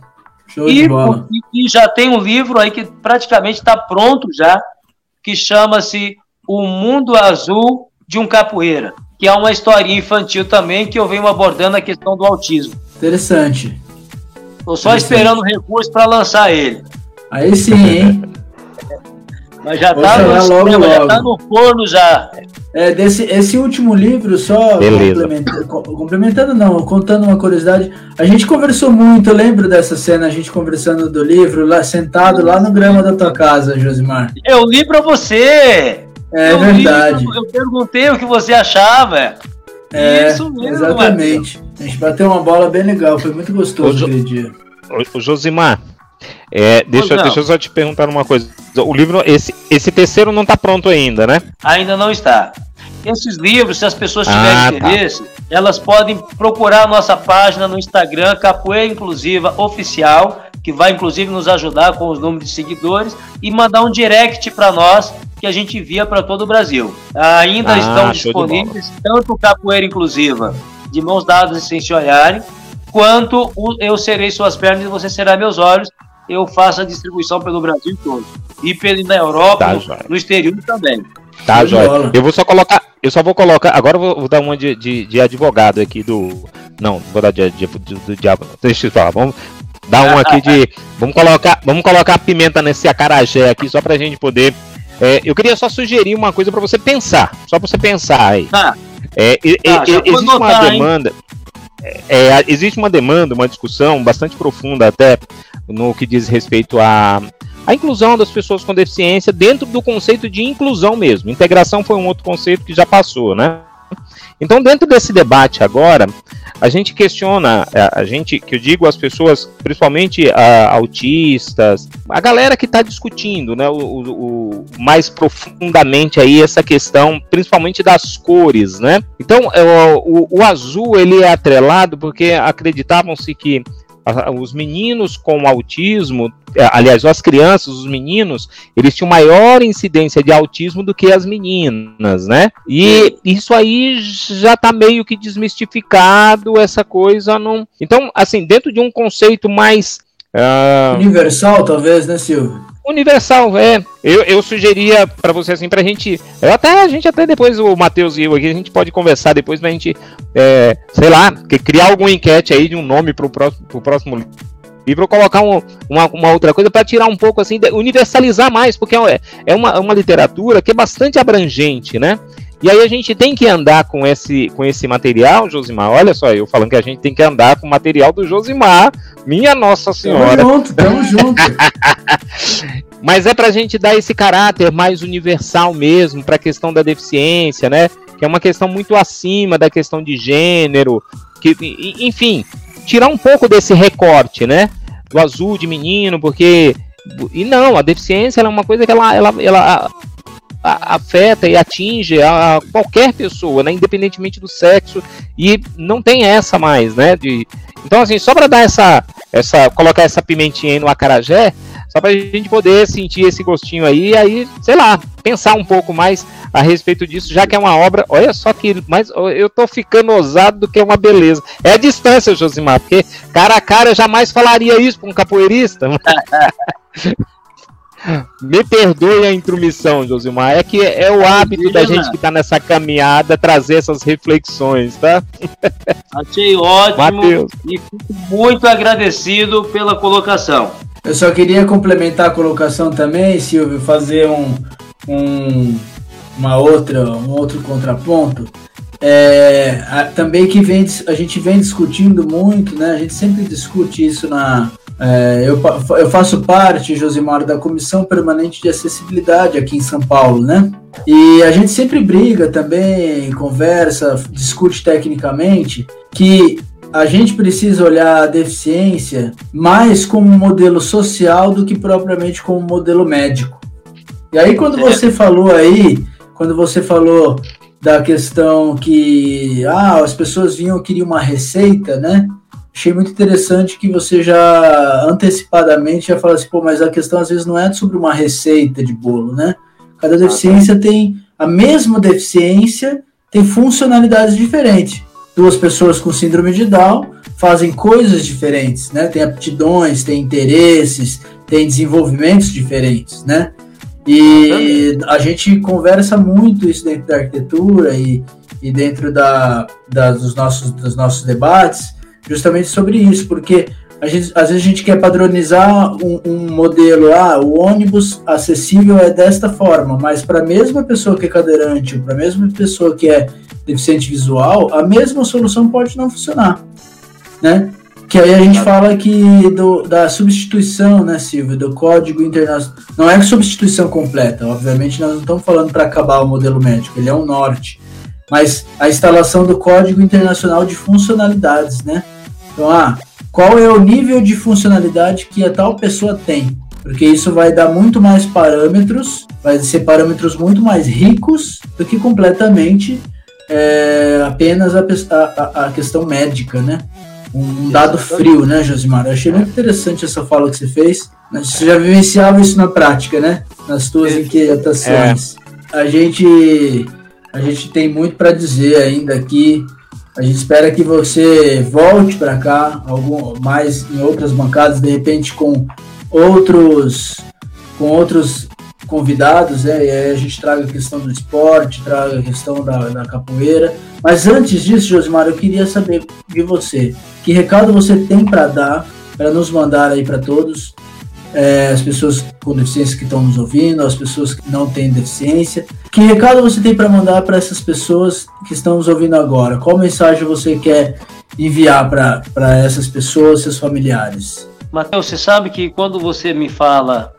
Speaker 4: Show e, e, já tem um livro aí que praticamente está pronto já, que chama-se O Mundo Azul de um Capoeira, que é uma historinha infantil também que eu venho abordando a questão do autismo.
Speaker 5: Interessante.
Speaker 4: Estou só esperando recurso para lançar ele.
Speaker 5: Aí sim, hein?
Speaker 4: Mas já está no, já tá no forno já.
Speaker 5: É, desse, esse último livro, só complementando, complementando, não, contando uma curiosidade, a gente conversou muito, eu lembro dessa cena, a gente conversando do livro, lá sentado lá no grama da tua casa, Josimar.
Speaker 4: Eu li para você!
Speaker 5: É eu verdade.
Speaker 4: Li, eu perguntei o que você achava.
Speaker 5: É, Isso mesmo, exatamente. A gente bateu uma bola bem legal, foi muito gostoso aquele dia.
Speaker 1: O Josimar, é, deixa, deixa eu só te perguntar uma coisa. O livro, esse, esse terceiro não está pronto ainda, né?
Speaker 4: Ainda não está. Esses livros, se as pessoas tiverem ah, tá. interesse, tá. elas podem procurar a nossa página no Instagram, Capoeira Inclusiva Oficial, que vai inclusive nos ajudar com os números de seguidores, e mandar um direct para nós que a gente envia para todo o Brasil. Ainda
Speaker 1: Ah,
Speaker 4: estão disponíveis tanto Capoeira Inclusiva de mãos dadas e sem se olharem, quanto Eu Serei Suas Pernas e Você Será Meus Olhos. Eu faço a distribuição pelo Brasil todo. E pela na Europa,
Speaker 1: Tá,
Speaker 4: no- exterior também.
Speaker 1: Tá, Jóia. Eu vou só colocar. Eu só vou colocar. Agora eu vou, vou dar uma de, de, de advogado aqui do. Não, não vou dar de, de, de- do diabo. Deixa eu falar. Vamos dar um aqui de. Vamos colocar, vamos colocar pimenta nesse acarajé aqui, só pra gente poder. é, eu queria só sugerir uma coisa pra você pensar. Só pra você pensar aí.
Speaker 4: Tá,
Speaker 1: É,
Speaker 4: já vou
Speaker 1: existe uma
Speaker 4: anotar, hein?
Speaker 1: É, é, existe uma demanda, uma discussão bastante profunda até no que diz respeito à, à inclusão das pessoas com deficiência dentro do conceito de inclusão mesmo. Integração foi um outro conceito que já passou, né? Então, dentro desse debate agora, a gente questiona, a, a gente, que eu digo as pessoas, principalmente a, autistas, a galera que está discutindo, né, o, o- mais profundamente aí essa questão, principalmente das cores, né? Então, é, o, o- azul ele é atrelado porque acreditavam-se que os meninos com autismo, é, aliás, as crianças, os meninos, eles tinham maior incidência de autismo do que as meninas, né? E isso aí já tá meio que desmistificado, essa coisa não. Então, assim, dentro de um conceito mais. ah,
Speaker 5: Universal, talvez, né, Silvio?
Speaker 1: Universal, é. Eu, eu sugeria pra você assim, pra gente. Eu até, a gente até depois, o Matheus e eu aqui, a gente pode conversar depois pra gente, é, sei lá, criar alguma enquete aí de um nome pro próximo, pro próximo livro, ou colocar um- uma, uma outra coisa pra tirar um pouco assim, universalizar mais, porque é, é uma, uma literatura que é bastante abrangente, né? E aí a gente tem que andar com esse, com esse material, Josimar. Olha só, eu falando que a gente tem que andar com o material do Josimar. Minha Nossa Senhora.
Speaker 5: Tamo junto, tamo junto.
Speaker 1: Mas é para a gente dar esse caráter mais universal mesmo para a questão da deficiência, né? Que é uma questão muito acima da questão de gênero, que, enfim, tirar um pouco desse recorte, né? Do azul de menino, porque e não, a deficiência é uma coisa que ela, ela, ela afeta e atinge a qualquer pessoa, né? Independentemente do sexo e não tem essa mais, né? De, então assim, só para dar essa, essa, colocar essa pimentinha aí no acarajé, só pra gente poder sentir esse gostinho aí, e aí, sei lá, pensar um pouco mais a respeito disso, já que é uma obra, olha só que, mas eu tô ficando ousado do que é uma beleza. É a distância, Josimar, porque cara a cara eu jamais falaria isso pra um capoeirista. Me perdoe a intromissão, Josimar, é que é o hábito da gente que tá nessa caminhada trazer essas reflexões, tá?
Speaker 4: Achei ótimo
Speaker 1: Matheus.
Speaker 4: e fico muito agradecido pela colocação.
Speaker 5: Eu só queria complementar a colocação também, Silvio, fazer um, um- uma outra, um outro contraponto. É, a- também que vem, a gente vem discutindo muito, né? A gente sempre discute isso na. é, eu, eu faço parte, Josimar, da Comissão Permanente de Acessibilidade aqui em São Paulo, né? E a gente sempre briga também, conversa, discute tecnicamente que a gente precisa olhar a deficiência mais como um modelo social do que propriamente como um modelo médico. E aí, quando você falou aí, quando você falou da questão que ah, as pessoas vinham queriam uma receita, né? Achei muito interessante que você já antecipadamente já fala assim, pô, mas a questão às vezes não é sobre uma receita de bolo, né? Cada deficiência tem a mesma deficiência, tem funcionalidades diferentes. Duas pessoas com síndrome de Down fazem coisas diferentes, né? Tem aptidões, tem interesses, tem desenvolvimentos diferentes, né? E a gente conversa muito isso dentro da arquitetura e, e dentro da, da- dos, nossos, dos nossos debates, justamente sobre isso, porque gente, às vezes a gente quer padronizar um, um modelo, ah, o ônibus acessível é desta forma, mas para a mesma pessoa que é cadeirante, para a mesma pessoa que é deficiente visual, a mesma solução pode não funcionar, né? Que aí a gente fala que do, da substituição, né, Silvio, do código internacional. Não é substituição completa, obviamente nós não estamos falando para acabar o modelo médico, ele é um norte. Mas a instalação do código internacional de funcionalidades, né? Então, ah, qual é o nível de funcionalidade que a tal pessoa tem? Porque isso vai dar muito mais parâmetros, vai ser parâmetros muito mais ricos do que completamente é, apenas a, a, a, questão médica, né? Um, dado frio, né, Josimar? Eu achei muito interessante essa fala que você fez. Você já vivenciava isso na prática, né? Nas suas inquietações. É. A gente a gente tem muito para dizer ainda aqui. A gente espera que você volte para cá, algum mais em outras bancadas, de repente com outros com outros convidados, né? E aí a gente traga a questão do esporte, traga a questão da, da capoeira. Mas antes disso, Josimar, eu queria saber de você, que recado você tem para dar, para nos mandar aí para todos, é, as pessoas com deficiência que estão nos ouvindo, as pessoas que não têm deficiência. Que recado você tem para mandar para essas pessoas que estão nos ouvindo agora? Qual mensagem você quer enviar para essas pessoas, seus familiares?
Speaker 4: Matheus, você sabe que quando você me fala,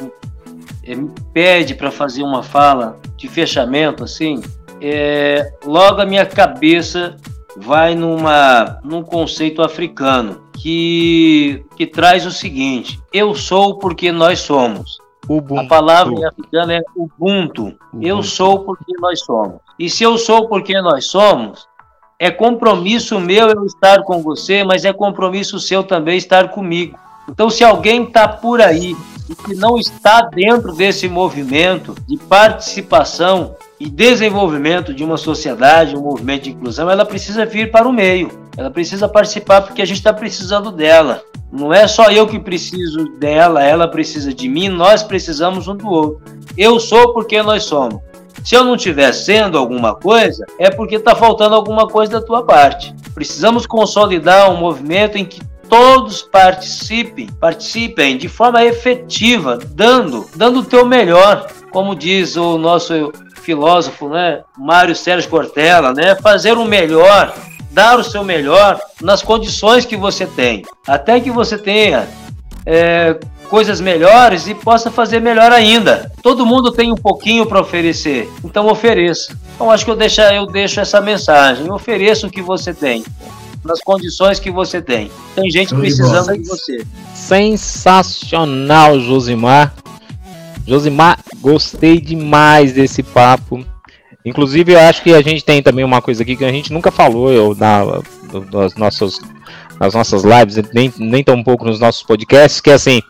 Speaker 4: é, me pede para fazer uma fala de fechamento, assim, é, logo a minha cabeça vai numa, num conceito africano que, que traz o seguinte: eu sou porque nós somos. Ubuntu. A palavra em africano é Ubuntu. Ubuntu. Eu sou porque nós somos. E se eu sou porque nós somos, é compromisso meu eu estar com você, mas é compromisso seu também estar comigo. Então, se alguém está por aí e que não está dentro desse movimento de participação e desenvolvimento de uma sociedade, um movimento de inclusão, ela precisa vir para o meio. Ela precisa participar porque a gente está precisando dela. Não é só eu que preciso dela, ela precisa de mim, nós precisamos um do outro. Eu sou porque nós somos. Se eu não estiver sendo alguma coisa, é porque está faltando alguma coisa da tua parte. Precisamos consolidar um movimento em que todos participem, participem de forma efetiva, dando, dando o teu melhor, como diz o nosso filósofo, né, Mário Sérgio Cortella, né, fazer o melhor, dar o seu melhor nas condições que você tem, até que você tenha é, coisas melhores e possa fazer melhor ainda. Todo mundo tem um pouquinho para oferecer, então ofereça. Então acho que eu deixo, eu deixo essa mensagem: ofereça o que você tem nas condições que você tem. Tem gente precisando de você.
Speaker 1: Sensacional, Josimar. Josimar, gostei demais desse papo. Inclusive, eu acho que a gente tem também uma coisa aqui que a gente nunca falou eu, na, nas, nossas, nas nossas lives, nem, nem tão pouco nos nossos podcasts, que é assim,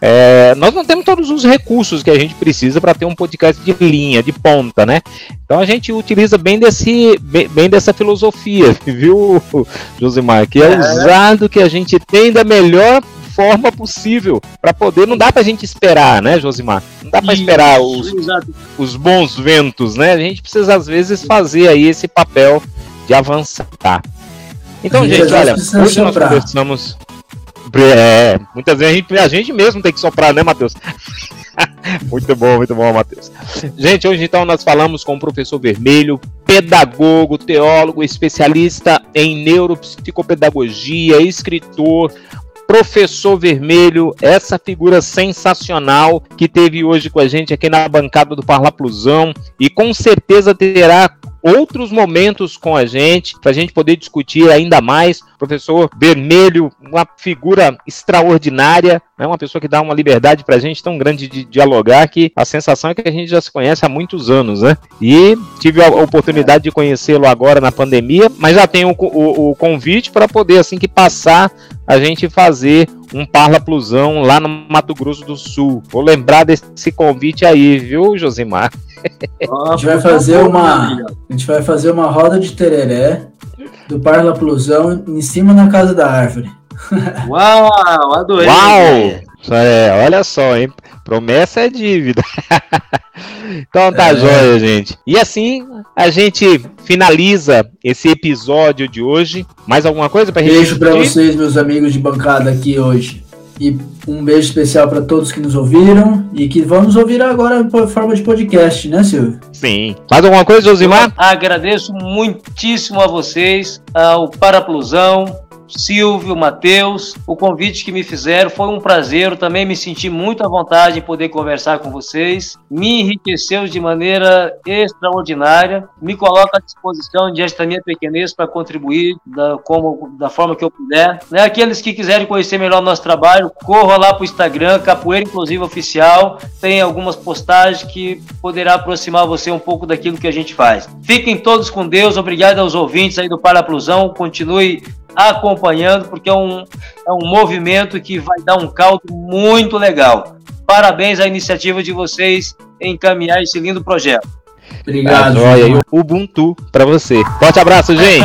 Speaker 1: é, nós não temos todos os recursos que a gente precisa para ter um podcast de linha, de ponta, né? Então a gente utiliza bem, desse, bem, bem dessa filosofia, viu, Josimar? Que é, é usado que a gente tem da melhor forma possível para poder. Não dá para a gente esperar, né, Josimar? Não dá para esperar os, os bons ventos, né? A gente precisa às vezes fazer aí esse papel de avançar. Então, gente, olha, hoje nós conversamos. É, muitas vezes a gente, a gente mesmo tem que soprar, né, Matheus? muito bom, muito bom, Matheus. Gente, hoje então nós falamos com o professor Vermelho, pedagogo, teólogo, especialista em neuropsicopedagogia, escritor, Professor Vermelho, essa figura sensacional que teve hoje com a gente aqui na bancada do Parlaplusão e com certeza terá outros momentos com a gente, para a gente poder discutir ainda mais. Professor Vermelho, uma figura extraordinária, né? uma pessoa que dá uma liberdade para a gente tão grande de dialogar que a sensação é que a gente já se conhece há muitos anos, né? E tive a oportunidade de conhecê-lo agora na pandemia, mas já tenho o, o, o convite para poder, assim que passar, a gente fazer um Parla Plusão lá no Mato Grosso do Sul. Vou lembrar desse convite aí, viu, Josimar?
Speaker 5: A gente vai fazer uma, a gente vai fazer uma roda de tereré do Parla Plusão em cima na casa da árvore.
Speaker 4: Uau, adorei.
Speaker 1: Uau! É, olha só, hein? Promessa é dívida. então tá é. joia, gente. E assim a gente finaliza esse episódio de hoje. Mais alguma coisa para
Speaker 5: Beijo para vocês, meus amigos de bancada aqui hoje. E um beijo especial para todos que nos ouviram e que vamos ouvir agora por forma de podcast, né, Silvio?
Speaker 1: Sim. Mais alguma coisa, Josimar?
Speaker 4: agradeço muitíssimo a vocês, ao Paraplusão, Silvio, Matheus, o convite que me fizeram. Foi um prazer. Eu também me senti muito à vontade em poder conversar com vocês. Me enriqueceu de maneira extraordinária. Me coloco à disposição diante da minha pequenez para contribuir da, como, da forma que eu puder. Né? Aqueles que quiserem conhecer melhor o nosso trabalho, corra lá para o Instagram, Capoeira Inclusiva Oficial. Tem algumas postagens que poderá aproximar você um pouco daquilo que a gente faz. Fiquem todos com Deus. Obrigado aos ouvintes aí do Paraplusão. Continue acompanhando, porque é um, é um movimento que vai dar um caldo muito legal. Parabéns à iniciativa de vocês em encaminhar esse lindo projeto.
Speaker 5: Obrigado.
Speaker 1: Tá joia. E o Ubuntu para você. Forte abraço, gente.